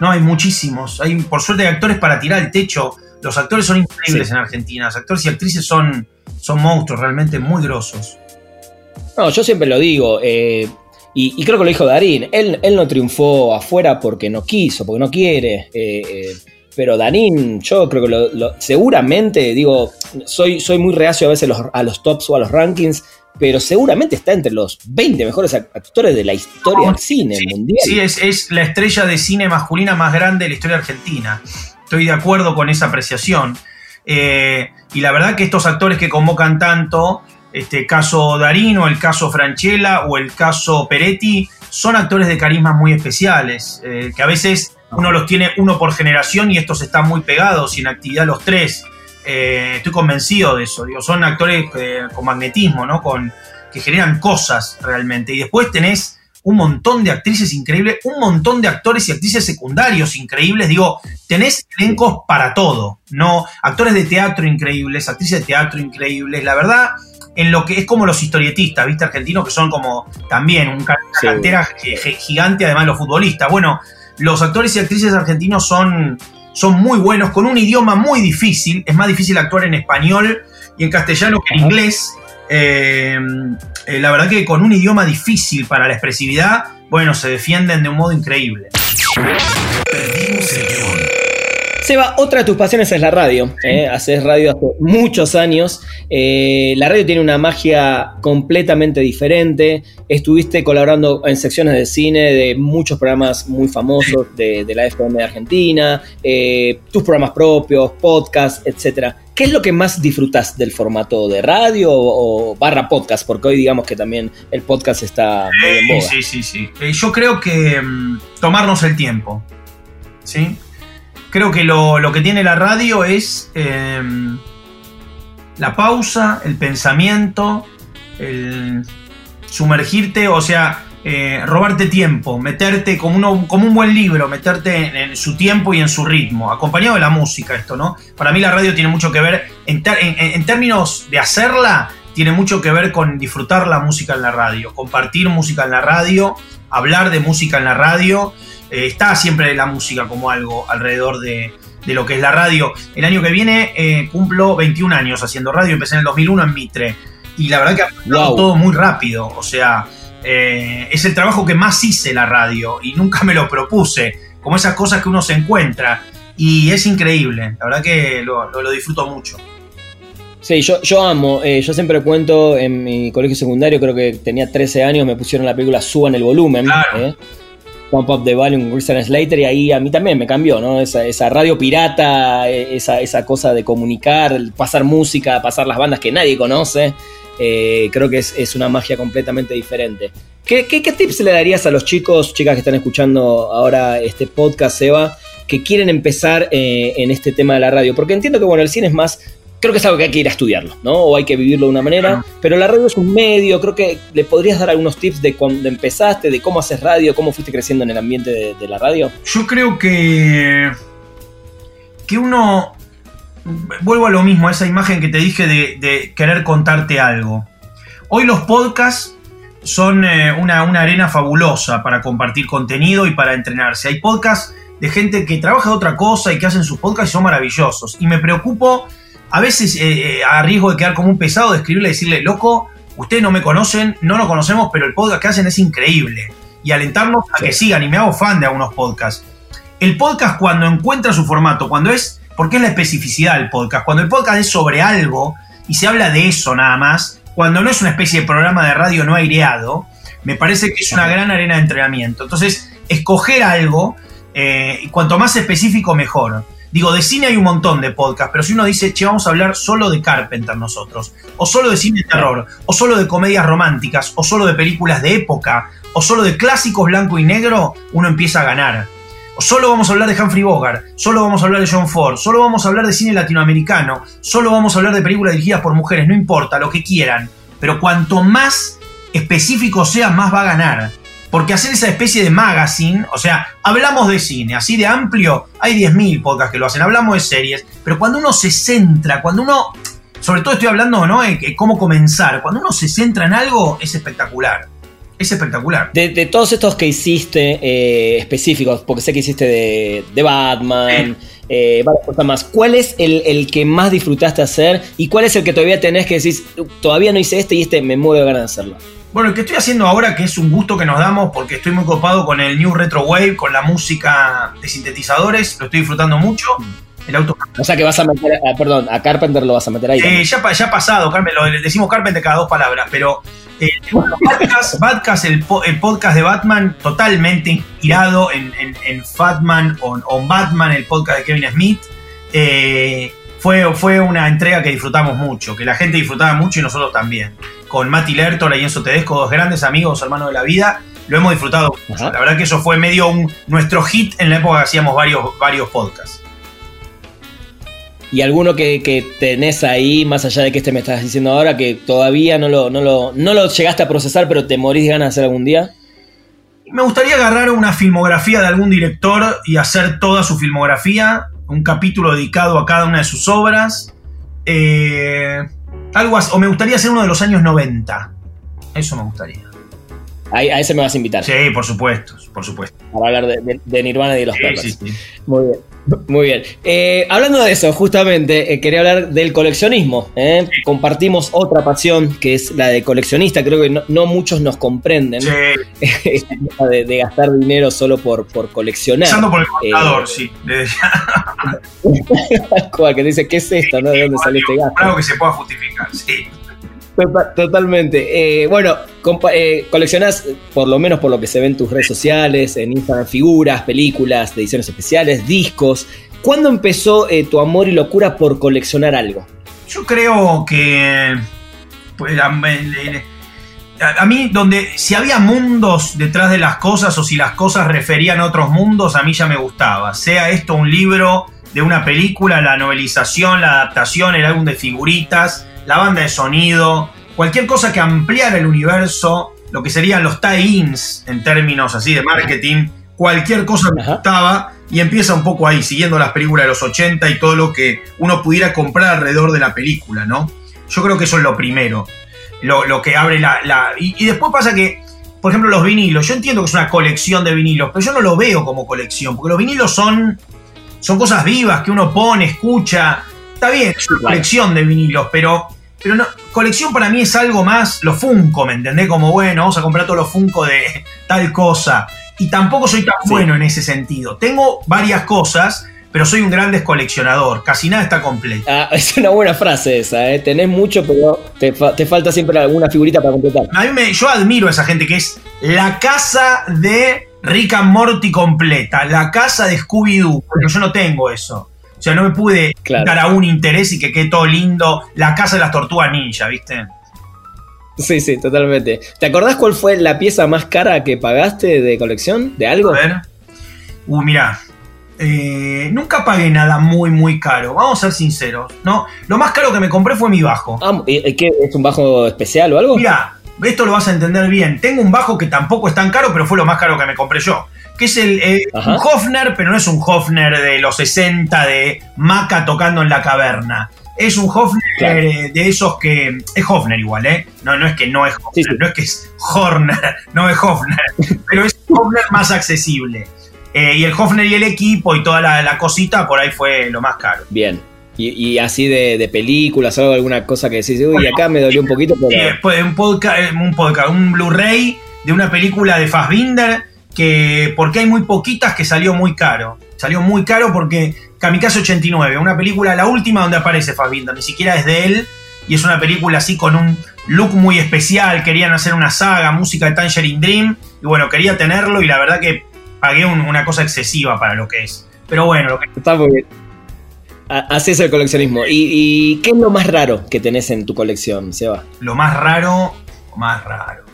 no, hay muchísimos. Hay, por suerte, hay actores para tirar el techo. Los actores son increíbles en Argentina. Los actores y actrices son, son monstruos realmente muy grosos. No, yo siempre lo digo. Eh, y, creo que lo dijo Darín, él, él, no triunfó afuera porque no quiso, porque no quiere. Eh, eh, pero Darín, yo creo que lo, seguramente, digo, soy, soy muy reacio a veces a los tops o a los rankings, pero seguramente está entre los 20 mejores actores de la historia del cine mundial. Sí, es, es, la estrella de cine masculina más grande de la historia argentina. Estoy de acuerdo con esa apreciación. Eh, y la verdad que estos actores que convocan tanto, este caso Darín o el caso Franchella o el caso Peretti, son actores de carisma muy especiales, eh, que a veces uno los tiene uno por generación y estos están muy pegados y en actividad los tres. Eh, estoy convencido de eso. Digo, son actores con magnetismo, ¿no? Con, que generan cosas realmente. Y después tenés un montón de actrices increíbles, un montón de actores y actrices secundarios increíbles. Digo, tenés elencos para todo, ¿no? Actores de teatro increíbles, actrices de teatro increíbles. La verdad, en lo que es como los historietistas, ¿viste? Argentinos que son como también una cantera gigante, además los futbolistas. Bueno, los actores y actrices argentinos son, son muy buenos, con un idioma muy difícil. Es más difícil actuar en español y en castellano que en inglés. Eh, eh, la verdad que con un idioma difícil para la expresividad, bueno, se defienden de un modo increíble. Seba, otra de tus pasiones es la radio. ¿eh? Haces radio hace muchos años. Eh, la radio tiene una magia completamente diferente. Estuviste colaborando en secciones de cine de muchos programas muy famosos de, la FM de Argentina, eh, tus programas propios, podcasts, etc. ¿Qué es lo que más disfrutas del formato de radio o, barra podcast? Porque hoy digamos que también el podcast está muy en moda. Sí, sí, sí. yo creo que mm, tomarnos el tiempo. ¿Sí? Creo que lo, que tiene la radio es em, la pausa, el pensamiento, el sumergirte, o sea, eh, robarte tiempo, meterte como, uno, como un buen libro, meterte en, su tiempo y en su ritmo, acompañado de la música esto, ¿no? Para mí la radio tiene mucho que ver, en términos de hacerla, tiene mucho que ver con disfrutar la música en la radio, compartir música en la radio, hablar de música en la radio eh, está siempre la música como algo alrededor de, lo que es la radio. El año que viene eh, cumplo 21 años haciendo radio, empecé en el 2001 en Mitre. Y la verdad que ha pasado todo muy rápido, o sea, eh, es el trabajo que más hice la radio y nunca me lo propuse, como esas cosas que uno se encuentra. Y es increíble, la verdad que lo, disfruto mucho. Sí, yo, yo amo, yo siempre cuento en mi colegio secundario, creo que tenía 13 años, me pusieron la película Suban el volumen. Claro. Pump Up the Volume Christian Slater y ahí a mí también me cambió, ¿no? Esa, radio pirata, e, esa, cosa de comunicar, pasar música, pasar las bandas que nadie conoce, eh, creo que es, una magia completamente diferente. ¿Qué, tips le darías a los chicos, chicas que están escuchando ahora este podcast, Eva, que quieren empezar eh, en este tema de la radio? Porque entiendo que, bueno, el cine es más creo que es algo que hay que ir a estudiarlo, ¿no? O hay que vivirlo de una manera. Pero la radio es un medio, creo que le podrías dar algunos tips de cuando empezaste, de cómo haces radio, cómo fuiste creciendo en el ambiente de, la radio. Yo creo que. que uno. Vuelvo a lo mismo, a esa imagen que te dije de, querer contarte algo. Hoy los podcasts son eh, una, una arena fabulosa para compartir contenido y para entrenarse. Hay podcasts de gente que trabaja de otra cosa y que hacen sus podcasts y son maravillosos. Y me preocupo a veces eh, eh, a riesgo de quedar como un pesado, de escribirle y decirle, loco, ustedes no me conocen, no nos conocemos, pero el podcast que hacen es increíble. Y alentarnos a que sigan, y me hago fan de algunos podcasts. El podcast cuando encuentra su formato, cuando es, porque es la especificidad del podcast, cuando el podcast es sobre algo y se habla de eso nada más, cuando no es una especie de programa de radio no aireado, me parece que es una gran arena de entrenamiento. Entonces, escoger algo, eh, y cuanto más específico, mejor. Digo, de cine hay un montón de podcasts, pero si uno dice, che, vamos a hablar solo de Carpenter nosotros, o solo de cine de terror, o solo de comedias románticas, o solo de películas de época, o solo de clásicos blanco y negro, uno empieza a ganar. O solo vamos a hablar de Humphrey Bogart, solo vamos a hablar de John Ford, solo vamos a hablar de cine latinoamericano, solo vamos a hablar de películas dirigidas por mujeres, no importa, lo que quieran. Pero cuanto más específico sea, más va a ganar. Porque hacer esa especie de magazine, o sea, hablamos de cine, así de amplio, hay 10.000 podcasts que lo hacen, hablamos de series, pero cuando uno se centra, cuando uno, sobre todo estoy hablando, ¿no? De cómo comenzar, cuando uno se centra en algo, es espectacular. Es espectacular. De, todos estos que hiciste eh, específicos, porque sé que hiciste de, Batman, eh, varias cosas más, ¿cuál es el, el, que más disfrutaste hacer y cuál es el que todavía tenés que decir, todavía no hice este y este me muero de ganas de hacerlo? Bueno, el que estoy haciendo ahora, que es un gusto que nos damos porque estoy muy copado con el New Retro Wave, con la música de sintetizadores, lo estoy disfrutando mucho. El auto. O sea que vas a meter, ah, perdón, a Carpenter lo vas a meter ahí. Eh, ya, ya ha pasado, Carmen, lo, decimos Carpenter cada dos palabras, pero eh, Badcast, el, podcast de Batman, totalmente inspirado en, en, Fatman o, Batman, el podcast de Kevin Smith. Eh, fue, fue una entrega que disfrutamos mucho, que la gente disfrutaba mucho y nosotros también. Con Mati Lertora y Enzo Tedesco, dos grandes amigos, hermanos de la vida, lo hemos disfrutado mucho. La verdad que eso fue medio un, nuestro hit en la época que hacíamos varios, varios podcasts. ¿Y alguno que, tenés ahí, más allá de que este me estás diciendo ahora, que todavía no lo, no lo, no lo llegaste a procesar, pero te morís de ganas de hacer algún día? Me gustaría agarrar una filmografía de algún director y hacer toda su filmografía un capítulo dedicado a cada una de sus obras. Eh, algo o me gustaría hacer uno de los años 90. Eso me gustaría. A, ese me vas a invitar. Sí, por supuesto, por supuesto. Para hablar de, Nirvana y de los sí, Muy bien. Muy bien. Eh, hablando de eso, justamente, eh, quería hablar del coleccionismo. ¿eh? Compartimos otra pasión que es la de coleccionista. Creo que no, muchos nos comprenden de, gastar dinero solo por, por coleccionar. Empezando por el contador, sí. Cual que dice, ¿qué es esto? ¿De dónde sale este gasto? Algo que se pueda justificar, sí. Totalmente. Eh, bueno, eh, coleccionás, por lo menos por lo que se ve en tus redes sociales, en Instagram, figuras, películas, ediciones especiales, discos. ¿Cuándo empezó eh, tu amor y locura por coleccionar algo? Yo creo que. Pues, a, a mí, donde si había mundos detrás de las cosas o si las cosas referían a otros mundos, a mí ya me gustaba. Sea esto un libro de una película, la novelización, la adaptación, el álbum de figuritas la banda de sonido, cualquier cosa que ampliara el universo, lo que serían los tie-ins en términos así de marketing, cualquier cosa me gustaba y empieza un poco ahí, siguiendo las películas de los 80 y todo lo que uno pudiera comprar alrededor de la película, ¿no? Yo creo que eso es lo primero, lo, que abre la... Y, después pasa que, por ejemplo, los vinilos, yo entiendo que es una colección de vinilos, pero yo no lo veo como colección, porque los vinilos son, son cosas vivas que uno pone, escucha, está bien, es una colección de vinilos, pero pero no, colección para mí es algo más lo Funko, ¿me entendés? Como, bueno, vamos a comprar todos los Funko de tal cosa. Y tampoco soy tan bueno en ese sentido. Tengo varias cosas, pero soy un gran descoleccionador. Casi nada está completo. Ah, es una buena frase esa, ¿eh? Tenés mucho, pero te, falta siempre alguna figurita para completar. A mí me, yo admiro a esa gente que es la casa de Rick and Morty completa, la casa de Scooby-Doo, porque yo no tengo eso. O sea, no me pude dar a un interés y que quede todo lindo. La casa de las tortugas ninja, ¿viste? Sí, sí, totalmente. ¿Te acordás cuál fue la pieza más cara que pagaste de colección? ¿De algo? A ver. Uh, mirá. Eh, nunca pagué nada muy, muy caro. Vamos a ser sinceros. ¿no? Lo más caro que me compré fue mi bajo. Ah, ¿qué, ¿Es un bajo especial o algo? Mirá, esto lo vas a entender bien. Tengo un bajo que tampoco es tan caro, pero fue lo más caro que me compré yo que es el, un Hofner, pero no es un Hofner de los 60 de Maca tocando en la caverna. Es un Hofner de esos que. Es Hofner igual, ¿eh? No, no es que no es Hofner, no es que es Horner, no es Hofner, pero es Hofner más accesible. Eh, y el Hofner y el equipo y toda la, cosita, por ahí fue lo más caro. Bien. Y, así de, películas o alguna cosa que decís, uy, acá me dolió un poquito. Pero... Sí, después un podcast, eh, un podcast, un Blu-ray de una película de Fassbinder que porque hay muy poquitas que salió muy caro. Salió muy caro porque Kamikaze 89, una película, la última donde aparece Fassbinder, ni siquiera es de él, y es una película así con un look muy especial, querían hacer una saga, música de Tangerine Dream, y bueno, quería tenerlo y la verdad que pagué una cosa excesiva para lo que es. Pero bueno, lo que... Está muy bien. Así es el coleccionismo. ¿Y, ¿Y, qué es lo más raro que tenés en tu colección, Seba? Lo más raro, más raro.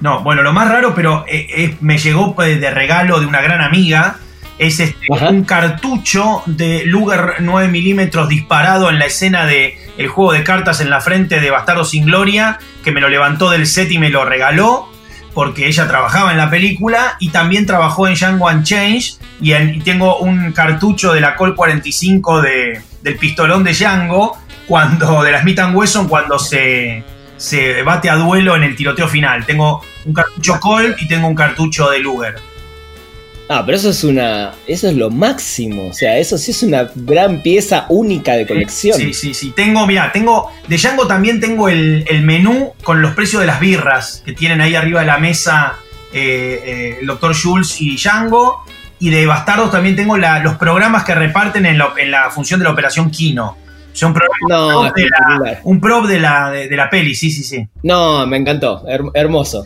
No, bueno, lo más raro, pero eh, eh, me llegó pues, de regalo de una gran amiga, es este, un cartucho de Luger 9 milímetros disparado en la escena de el juego de cartas en la frente de Bastardo sin Gloria, que me lo levantó del set y me lo regaló, porque ella trabajaba en la película y también trabajó en Django Unchanged, y, y tengo un cartucho de la Col 45 de, del pistolón de Django, cuando, de la Smith Wesson, cuando se se bate a duelo en el tiroteo final. Tengo un cartucho Colt y tengo un cartucho de Luger. Ah, pero eso es una. Eso es lo máximo. O sea, eso sí es una gran pieza única de colección. Sí, sí, sí. Tengo, mira, tengo. De Django también tengo el, menú con los precios de las birras que tienen ahí arriba de la mesa eh, eh, el doctor Jules y Django. Y de Bastardos también tengo los programas que reparten en, en la función de la operación Kino un prop, de, la, de, la, peli, sí, sí, sí. No, me encantó, hermoso,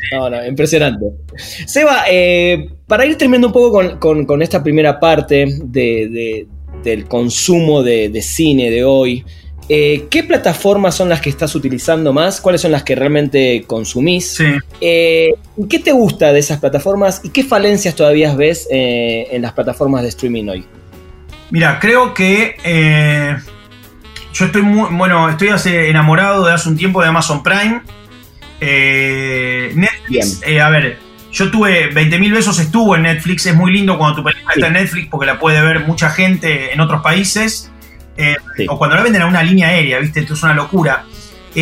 impresionante. Seba, eh, para ir terminando un poco con, esta primera parte del consumo de, cine de hoy, eh, ¿qué plataformas son las que estás utilizando más? ¿Cuáles son las que realmente consumís? Sí. Eh, ¿Qué te gusta de esas plataformas y qué falencias todavía ves en las plataformas de streaming hoy? Mira, creo que yo estoy muy, bueno, estoy hace enamorado de hace un tiempo de Amazon Prime. Eh, Netflix, eh, a ver, yo tuve 20.000 besos, estuvo en Netflix. Es muy lindo cuando tu película está en Netflix porque la puede ver mucha gente en otros países. Eh, o cuando la venden a una línea aérea, ¿viste? Esto es una locura.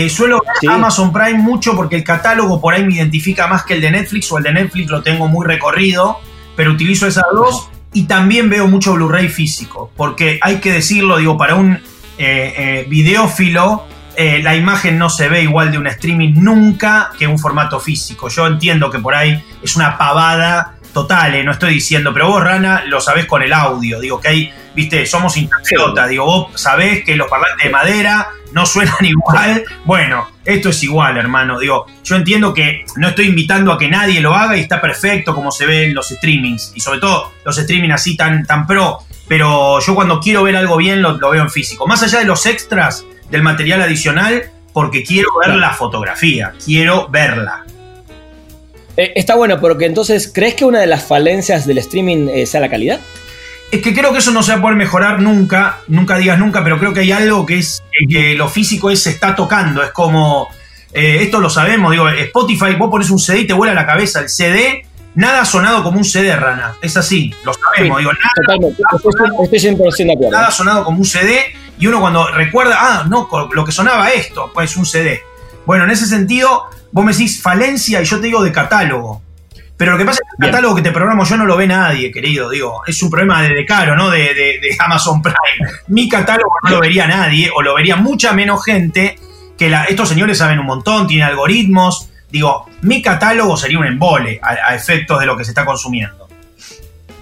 suelo ver Amazon Prime mucho porque el catálogo por ahí me identifica más que el de Netflix o el de Netflix lo tengo muy recorrido, pero utilizo esas dos. Y también veo mucho Blu-ray físico, porque hay que decirlo, digo, para un eh, eh, videófilo, eh, la imagen no se ve igual de un streaming nunca que un formato físico. Yo entiendo que por ahí es una pavada total, no estoy diciendo, pero vos, Rana, lo sabés con el audio. Digo que hay, viste, somos internautas. Digo, vos sabés que los parlantes de madera no suenan igual. Bueno, esto es igual, hermano. Digo, yo entiendo que no estoy invitando a que nadie lo haga y está perfecto como se ve en los streamings. Y sobre todo los streamings así tan, tan pro pero yo cuando quiero ver algo bien lo, veo en físico. Más allá de los extras del material adicional, porque quiero ver la fotografía, quiero verla. Eh, está bueno, porque entonces, ¿crees que una de las falencias del streaming eh, sea la calidad? Es que creo que eso no se va a poder mejorar nunca, nunca digas nunca, pero creo que hay algo que es que lo físico es, se está tocando, es como, eh, esto lo sabemos, digo, Spotify, vos pones un CD y te vuela la cabeza, el CD Nada ha sonado como un CD, Rana. Es así, lo sabemos. digo, nada, ha sonado como un CD y uno cuando recuerda, ah, no, lo que sonaba esto, pues un CD. Bueno, en ese sentido, vos me decís falencia y yo te digo de catálogo. Pero lo que pasa es que el catálogo que te programo yo no lo ve nadie, querido. Digo, es un problema de, caro, ¿no? De, de, Amazon Prime. Mi catálogo no lo vería nadie, o lo vería mucha menos gente. Que la, estos señores saben un montón, tienen algoritmos, Digo, mi catálogo sería un embole a, efectos de lo que se está consumiendo.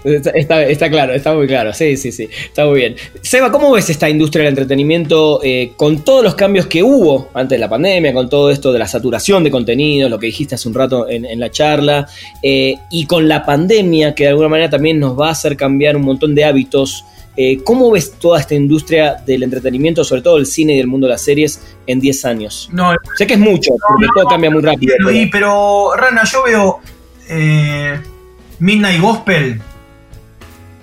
Está, claro, está muy claro, sí, sí, sí, está muy bien. Seba, ¿cómo ves esta industria del entretenimiento eh, con todos los cambios que hubo antes de la pandemia, con todo esto de la saturación de contenido, lo que dijiste hace un rato en, la charla, eh, y con la pandemia que de alguna manera también nos va a hacer cambiar un montón de hábitos eh, ¿Cómo ves toda esta industria del entretenimiento, sobre todo el cine y el mundo de las series, en 10 años? No, sé que es mucho, porque todo cambia muy rápido. Pero, Rana, yo veo eh, Midnight Gospel,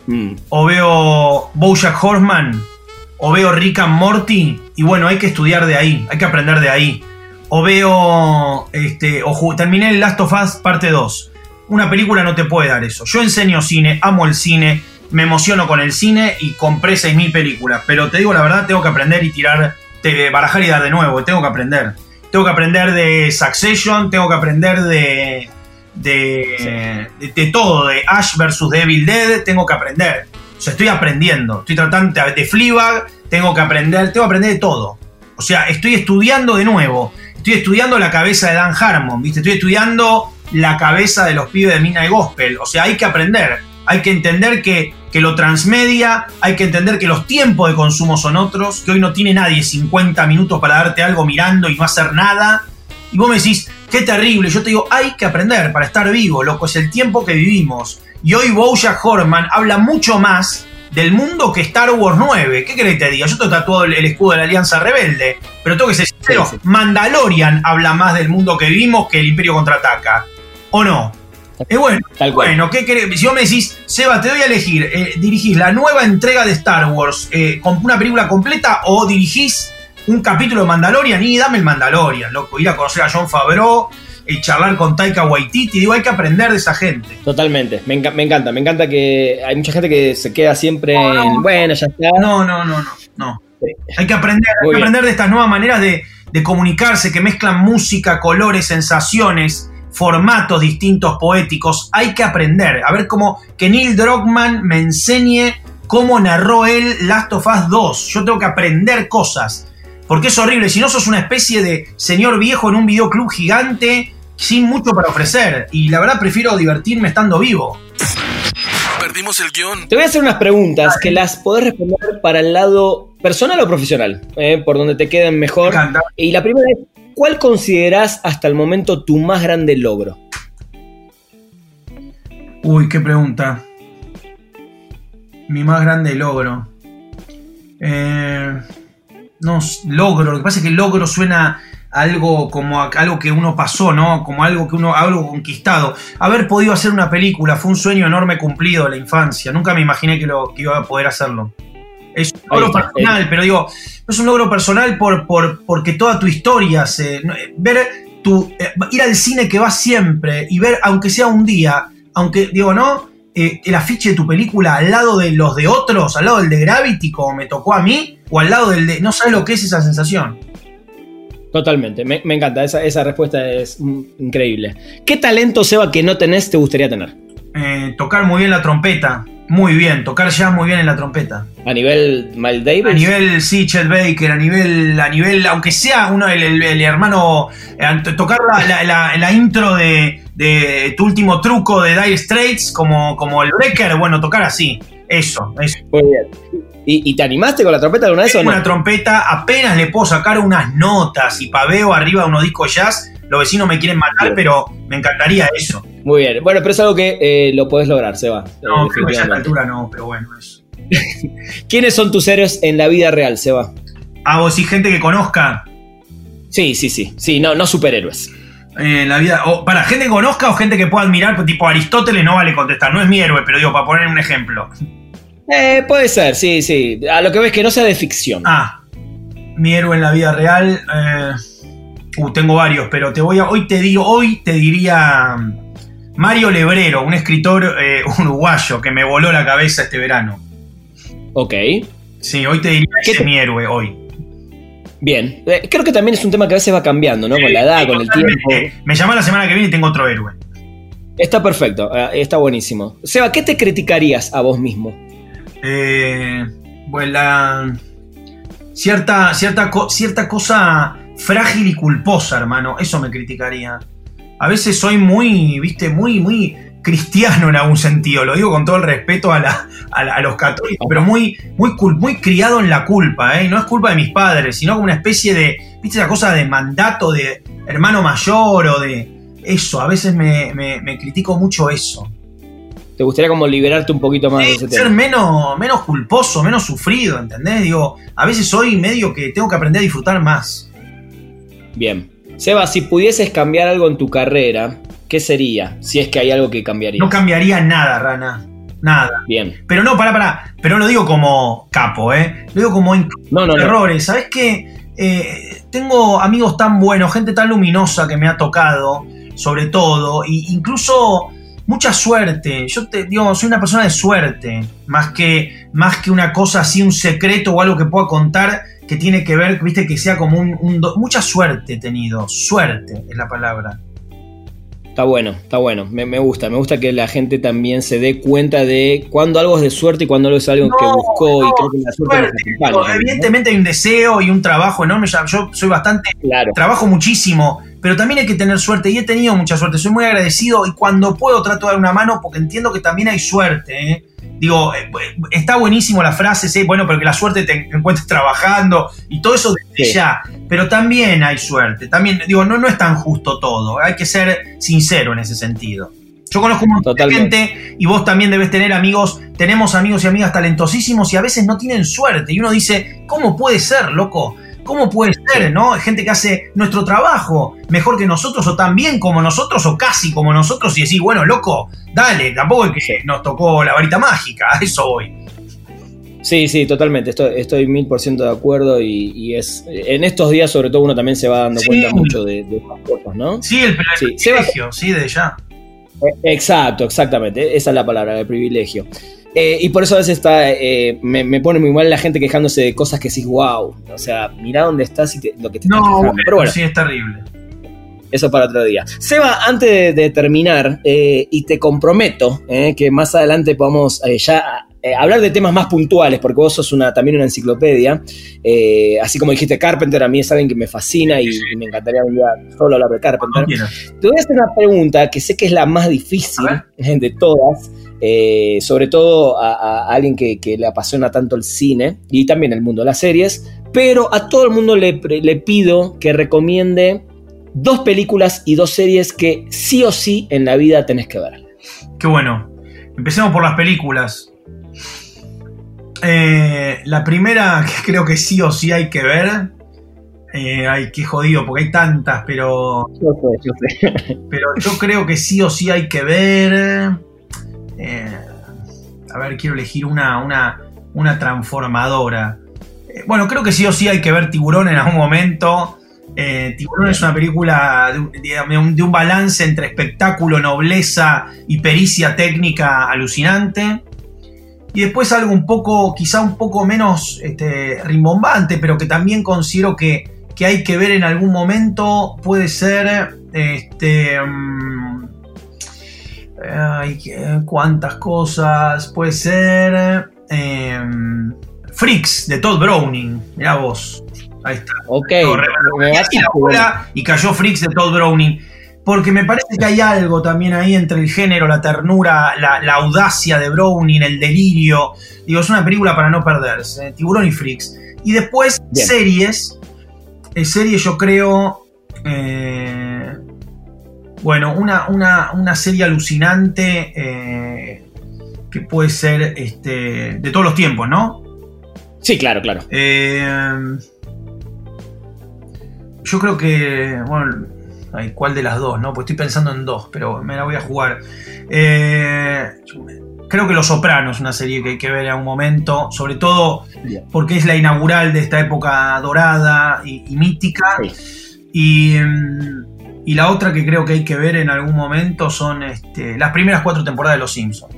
mm. o veo Bojack Horseman, o veo Rick and Morty, y bueno, hay que estudiar de ahí, hay que aprender de ahí. O veo, este, o terminé el Last of Us parte 2. Una película no te puede dar eso. Yo enseño cine, amo el cine, me emociono con el cine y compré 6.000 películas. Pero te digo la verdad, tengo que aprender y tirar, barajar y dar de nuevo. Tengo que aprender. Tengo que aprender de Succession, tengo que aprender de, de, de, todo, de Ash versus Devil Dead, tengo que aprender. O sea, estoy aprendiendo. Estoy tratando de Fleabag, tengo que aprender, tengo que aprender de todo. O sea, estoy estudiando de nuevo. Estoy estudiando la cabeza de Dan Harmon, ¿viste? Estoy estudiando la cabeza de los pibes de Mina y Gospel. O sea, hay que aprender. Hay que entender que que lo transmedia, hay que entender que los tiempos de consumo son otros, que hoy no tiene nadie 50 minutos para darte algo mirando y no hacer nada. Y vos me decís, qué terrible. Yo te digo, hay que aprender para estar vivo, loco, es el tiempo que vivimos. Y hoy Bojack Horman habla mucho más del mundo que Star Wars 9. ¿Qué querés que te diga? Yo te tatuado el, escudo de la Alianza Rebelde, pero tengo que ser sincero, Mandalorian habla más del mundo que vivimos que el Imperio Contraataca. ¿O no? Es bueno. bueno, ¿qué querés? Si vos me decís, Seba, te doy a elegir, eh, ¿dirigís la nueva entrega de Star Wars eh, con una película completa o dirigís un capítulo de Mandalorian? Y dame el Mandalorian, loco. Ir a conocer a John Favreau, y charlar con Taika Waititi. Digo, hay que aprender de esa gente. Totalmente. Me, encanta, me encanta que hay mucha gente que se queda siempre en, bueno, ya está. No, no, no, no. no. Hay que aprender, hay que aprender de estas nuevas maneras de, de comunicarse que mezclan música, colores, sensaciones formatos distintos poéticos. Hay que aprender. A ver cómo que Neil Druckmann me enseñe cómo narró él Last of Us 2. Yo tengo que aprender cosas. Porque es horrible. Si no sos una especie de señor viejo en un videoclub gigante sin mucho para ofrecer. Y la verdad prefiero divertirme estando vivo. Perdimos el guion. Te voy a hacer unas preguntas que las podés responder para el lado personal o profesional, eh, por donde te queden mejor. Me encanta. Y la primera es, ¿cuál considerás hasta el momento tu más grande logro? Uy, qué pregunta. Mi más grande logro. Eh, no, logro. Lo que pasa es que logro suena a algo como a- algo que uno pasó, ¿no? Como algo que uno, algo conquistado. Haber podido hacer una película fue un sueño enorme cumplido de la infancia. Nunca me imaginé que, lo, que iba a poder hacerlo. Es un logro está, personal, pero digo, no es un logro personal por, por, porque toda tu historia se. eh, ver tu. eh, ir al cine que vas siempre y ver, aunque sea un día, aunque, digo, ¿no? Eh, el afiche de tu película al lado de los de otros, al lado del de Gravity, como me tocó a mí, o al lado del de. No sabes lo que es esa sensación. Totalmente, me, me encanta, esa, esa respuesta es mm, increíble. ¿Qué talento, Seba, que no tenés te gustaría tener? Eh, tocar muy bien la trompeta. Muy bien, tocar jazz muy bien en la trompeta. A nivel Miles Davis. A nivel, sí, Chet Baker, a nivel, a nivel, aunque sea uno, el, el- el hermano, eh, tocar la, la- la- la intro de, de tu último truco de Dire Straits como, como el Breaker, bueno, tocar así. Eso, eso. Muy bien. ¿Y, y te animaste con la trompeta alguna vez o no? Una trompeta, apenas le puedo sacar unas notas y paveo arriba de unos discos jazz. Los vecinos me quieren matar, pero me encantaría eso. Muy bien. Bueno, pero es algo que eh, lo podés lograr, Seba. No, creo que ya a esta altura no, pero bueno, eso. ¿Quiénes son tus héroes en la vida real, Seba? Ah, vos sí, gente que conozca Sí, sí, sí. Sí, no, no superhéroes. eh, en la vida. O, para gente que conozca o gente que pueda admirar, pues, tipo Aristóteles no vale contestar. No es mi héroe, pero digo, para poner un ejemplo. Eh, puede ser, sí, sí. A lo que ves que no sea de ficción. Ah, mi héroe en la vida real. eh, uh, tengo varios, pero te voy a. Hoy te digo, hoy te diría. mm, Mario Lebrero, un escritor eh, uruguayo que me voló la cabeza este verano. Ok. Sí, hoy te diría ¿Qué ese te- es mi héroe hoy. Bien. Eh, creo que también es un tema que a veces va cambiando, ¿no? Con la edad, con el tiempo. Me llama la semana que viene y tengo otro héroe. Está perfecto, eh, está buenísimo. Seba, ¿qué te criticarías a vos mismo? Eh, pues la. Cierta, cierta, cierta cosa frágil y culposa, hermano. Eso me criticaría. A veces soy muy, viste, muy, muy cristiano en algún sentido. Lo digo con todo el respeto a, la- a la- a los católicos, pero muy, muy, muy criado en la culpa, ¿eh? No es culpa de mis padres, sino como una especie de, viste, esa cosa de mandato de hermano mayor o de. Eso, a veces me, me- me critico mucho eso. ¿Te gustaría como liberarte un poquito más de ese ser tema? menos, menos culposo, menos sufrido, ¿entendés? Digo, a veces soy medio que tengo que aprender a disfrutar más. Bien. Seba, si pudieses cambiar algo en tu carrera, ¿qué sería? Si es que hay algo que cambiaría. No cambiaría nada, Rana. Nada. Bien. Pero no, pará, pará. Pero no lo digo como capo, ¿eh? Lo digo como No, no, no. errores. ¿Sabes qué? Eh, tengo amigos tan buenos, gente tan luminosa que me ha tocado, sobre todo, e incluso mucha suerte. Yo te digo, soy una persona de suerte, más que, más que una cosa así, un secreto o algo que pueda contar que tiene que ver, viste, que sea como un, un do- mucha suerte he tenido. Suerte es la palabra. Está bueno, está bueno. Me, me gusta. Me gusta que la gente también se dé cuenta de cuándo algo es de suerte y cuándo algo es algo que No, buscó. y no, creo que la suerte Suerte. ¿no? evidentemente hay un deseo y un trabajo enorme. Yo soy bastante Claro. trabajo muchísimo, pero también hay que tener suerte y he tenido mucha suerte. Soy muy agradecido y cuando puedo trato de dar una mano porque entiendo que también hay suerte. ¿eh? Digo, eh, está buenísimo la frase, sí, bueno, pero que la suerte te encuentres trabajando y todo eso desde Sí. ya. Pero también hay suerte. También, digo, no, no es tan justo todo. Hay que ser sincero en ese sentido. Yo conozco un montón de Totalmente. gente y vos también debes tener amigos. Tenemos amigos y amigas talentosísimos y a veces no tienen suerte. Y uno dice, ¿cómo puede ser, loco? ¿Cómo puede ser, no? Gente que hace nuestro trabajo mejor que nosotros, o tan bien como nosotros, o casi como nosotros, y decís, bueno, loco, dale, tampoco es que nos tocó la varita mágica, a eso voy. Sí, sí, totalmente. Estoy, estoy mil por ciento de acuerdo y, y es en estos días sobre todo uno también se va dando Sí. cuenta mucho de, de esas cosas, ¿no? Sí, el, el Sí, privilegio, sí, de ya. Exacto, exactamente. Esa es la palabra, el privilegio. Eh, y por eso a veces está, eh, me, me pone muy mal la gente quejándose de cosas que decís, wow. O sea, mirá dónde estás y te- lo que te No, estás Pero bueno, sí, es terrible. eso para otro día. Seba, antes de, terminar, eh, y te comprometo que más adelante podamos eh, ya hablar de temas más puntuales, porque vos sos una, también una enciclopedia. así como dijiste Carpenter, a mí es alguien que me fascina y, me encantaría un día solo hablar de Carpenter. Te voy a hacer una pregunta que sé que es la más difícil de todas. Sobre todo a, alguien que, le apasiona tanto el cine y también el mundo de las series, pero a todo el mundo le, le pido que recomiende dos películas y dos series que sí o sí en la vida tenés que ver. Qué bueno. Empecemos por las películas. Eh, la primera que creo que sí o sí hay que ver. Eh, ay, qué jodido, porque hay tantas, pero. Yo sé, yo sé. Pero yo creo que sí o sí hay que ver. Eh, a ver, quiero elegir una, una, una transformadora. bueno, creo que sí o sí hay que ver Tiburón en algún momento. Eh, Tiburón es una película de un, balance entre espectáculo, nobleza y pericia técnica alucinante. Y después algo un poco, quizá un poco menos este, rimbombante, pero que también considero que, hay que ver en algún momento, puede ser, este, mm, cuántas cosas, puede ser, em, Freaks de Todd Browning, mira vos. Ahí está. Ok. y cayó Freaks de Todd Browning. Porque me parece que hay algo también ahí entre el género, la ternura, la, audacia de Browning, el delirio. Digo, es una película para no perderse. Tiburón y Freaks. Y después, series. Eh, series, yo creo. Eh, bueno, una, una, serie alucinante. Eh, que puede ser este, de todos los tiempos, ¿no? Sí, claro, claro. Eh, yo creo que, bueno, ¿cuál de las dos? no Pues estoy pensando en dos, pero me la voy a jugar. Eh, creo que Los Sopranos es una serie que hay que ver en un momento, sobre todo porque es la inaugural de esta época dorada y, mítica. Y, la otra que creo que hay que ver en algún momento son este, las primeras cuatro temporadas de Los Simpsons.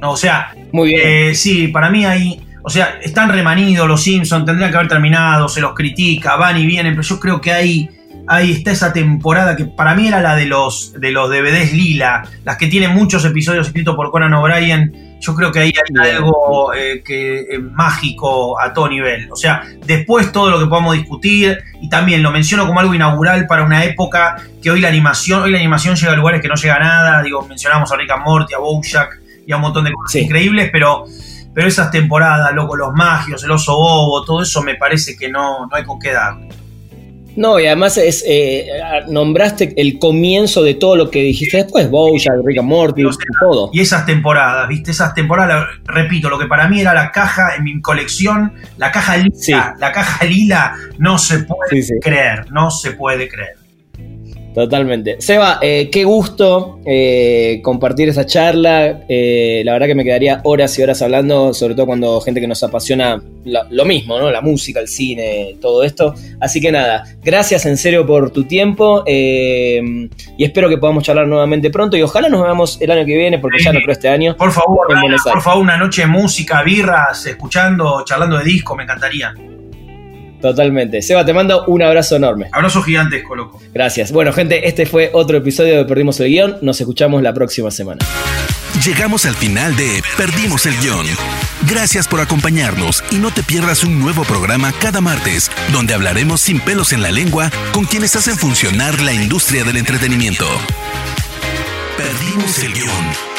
No, o sea, Muy bien. Eh, sí, para mí hay o sea, están remanidos los Simpsons, tendrían que haber terminado, se los critica, van y vienen, pero yo creo que ahí, ahí está esa temporada que para mí era la de los, de los DVDs lila, las que tienen muchos episodios escritos por Conan O'Brien. Yo creo que ahí hay algo eh, que, mágico a todo nivel. O sea, después todo lo que podamos discutir, y también lo menciono como algo inaugural para una época que hoy la animación, hoy la animación llega a lugares que no llega a nada. Digo, mencionamos a Rick and Morty, a Bojack y a un montón de cosas increíbles, pero pero esas temporadas, loco, los magios, el oso bobo, todo eso me parece que no, no hay con qué darle. No, y además es, eh, nombraste el comienzo de todo lo que dijiste después, Bojack, Rick and Morty, todo. Y esas temporadas, ¿viste? Esas temporadas, repito, lo que para mí era la caja en mi colección, la caja lila, la caja lila, no se puede creer, no se puede creer. Totalmente. Seba, eh, qué gusto eh, compartir esa charla. Eh, la verdad que me quedaría horas y horas hablando, sobre todo cuando gente que nos apasiona lo, mismo, ¿no? La música, el cine, todo esto. Así que nada, gracias en serio por tu tiempo y espero que podamos charlar nuevamente pronto y ojalá nos veamos el año que viene, porque ya no creo este año. Por favor, por favor, una noche de música, birras, escuchando, charlando de disco, me encantaría. Totalmente. Seba, te mando un abrazo enorme. Abrazo gigantesco, loco. Gracias. Bueno, gente, este fue otro episodio de Perdimos el Guión. Nos escuchamos la próxima semana. Llegamos al final de Perdimos el Guión. Gracias por acompañarnos y no te pierdas un nuevo programa cada martes, donde hablaremos sin pelos en la lengua con quienes hacen funcionar la industria del entretenimiento. Perdimos el Guión.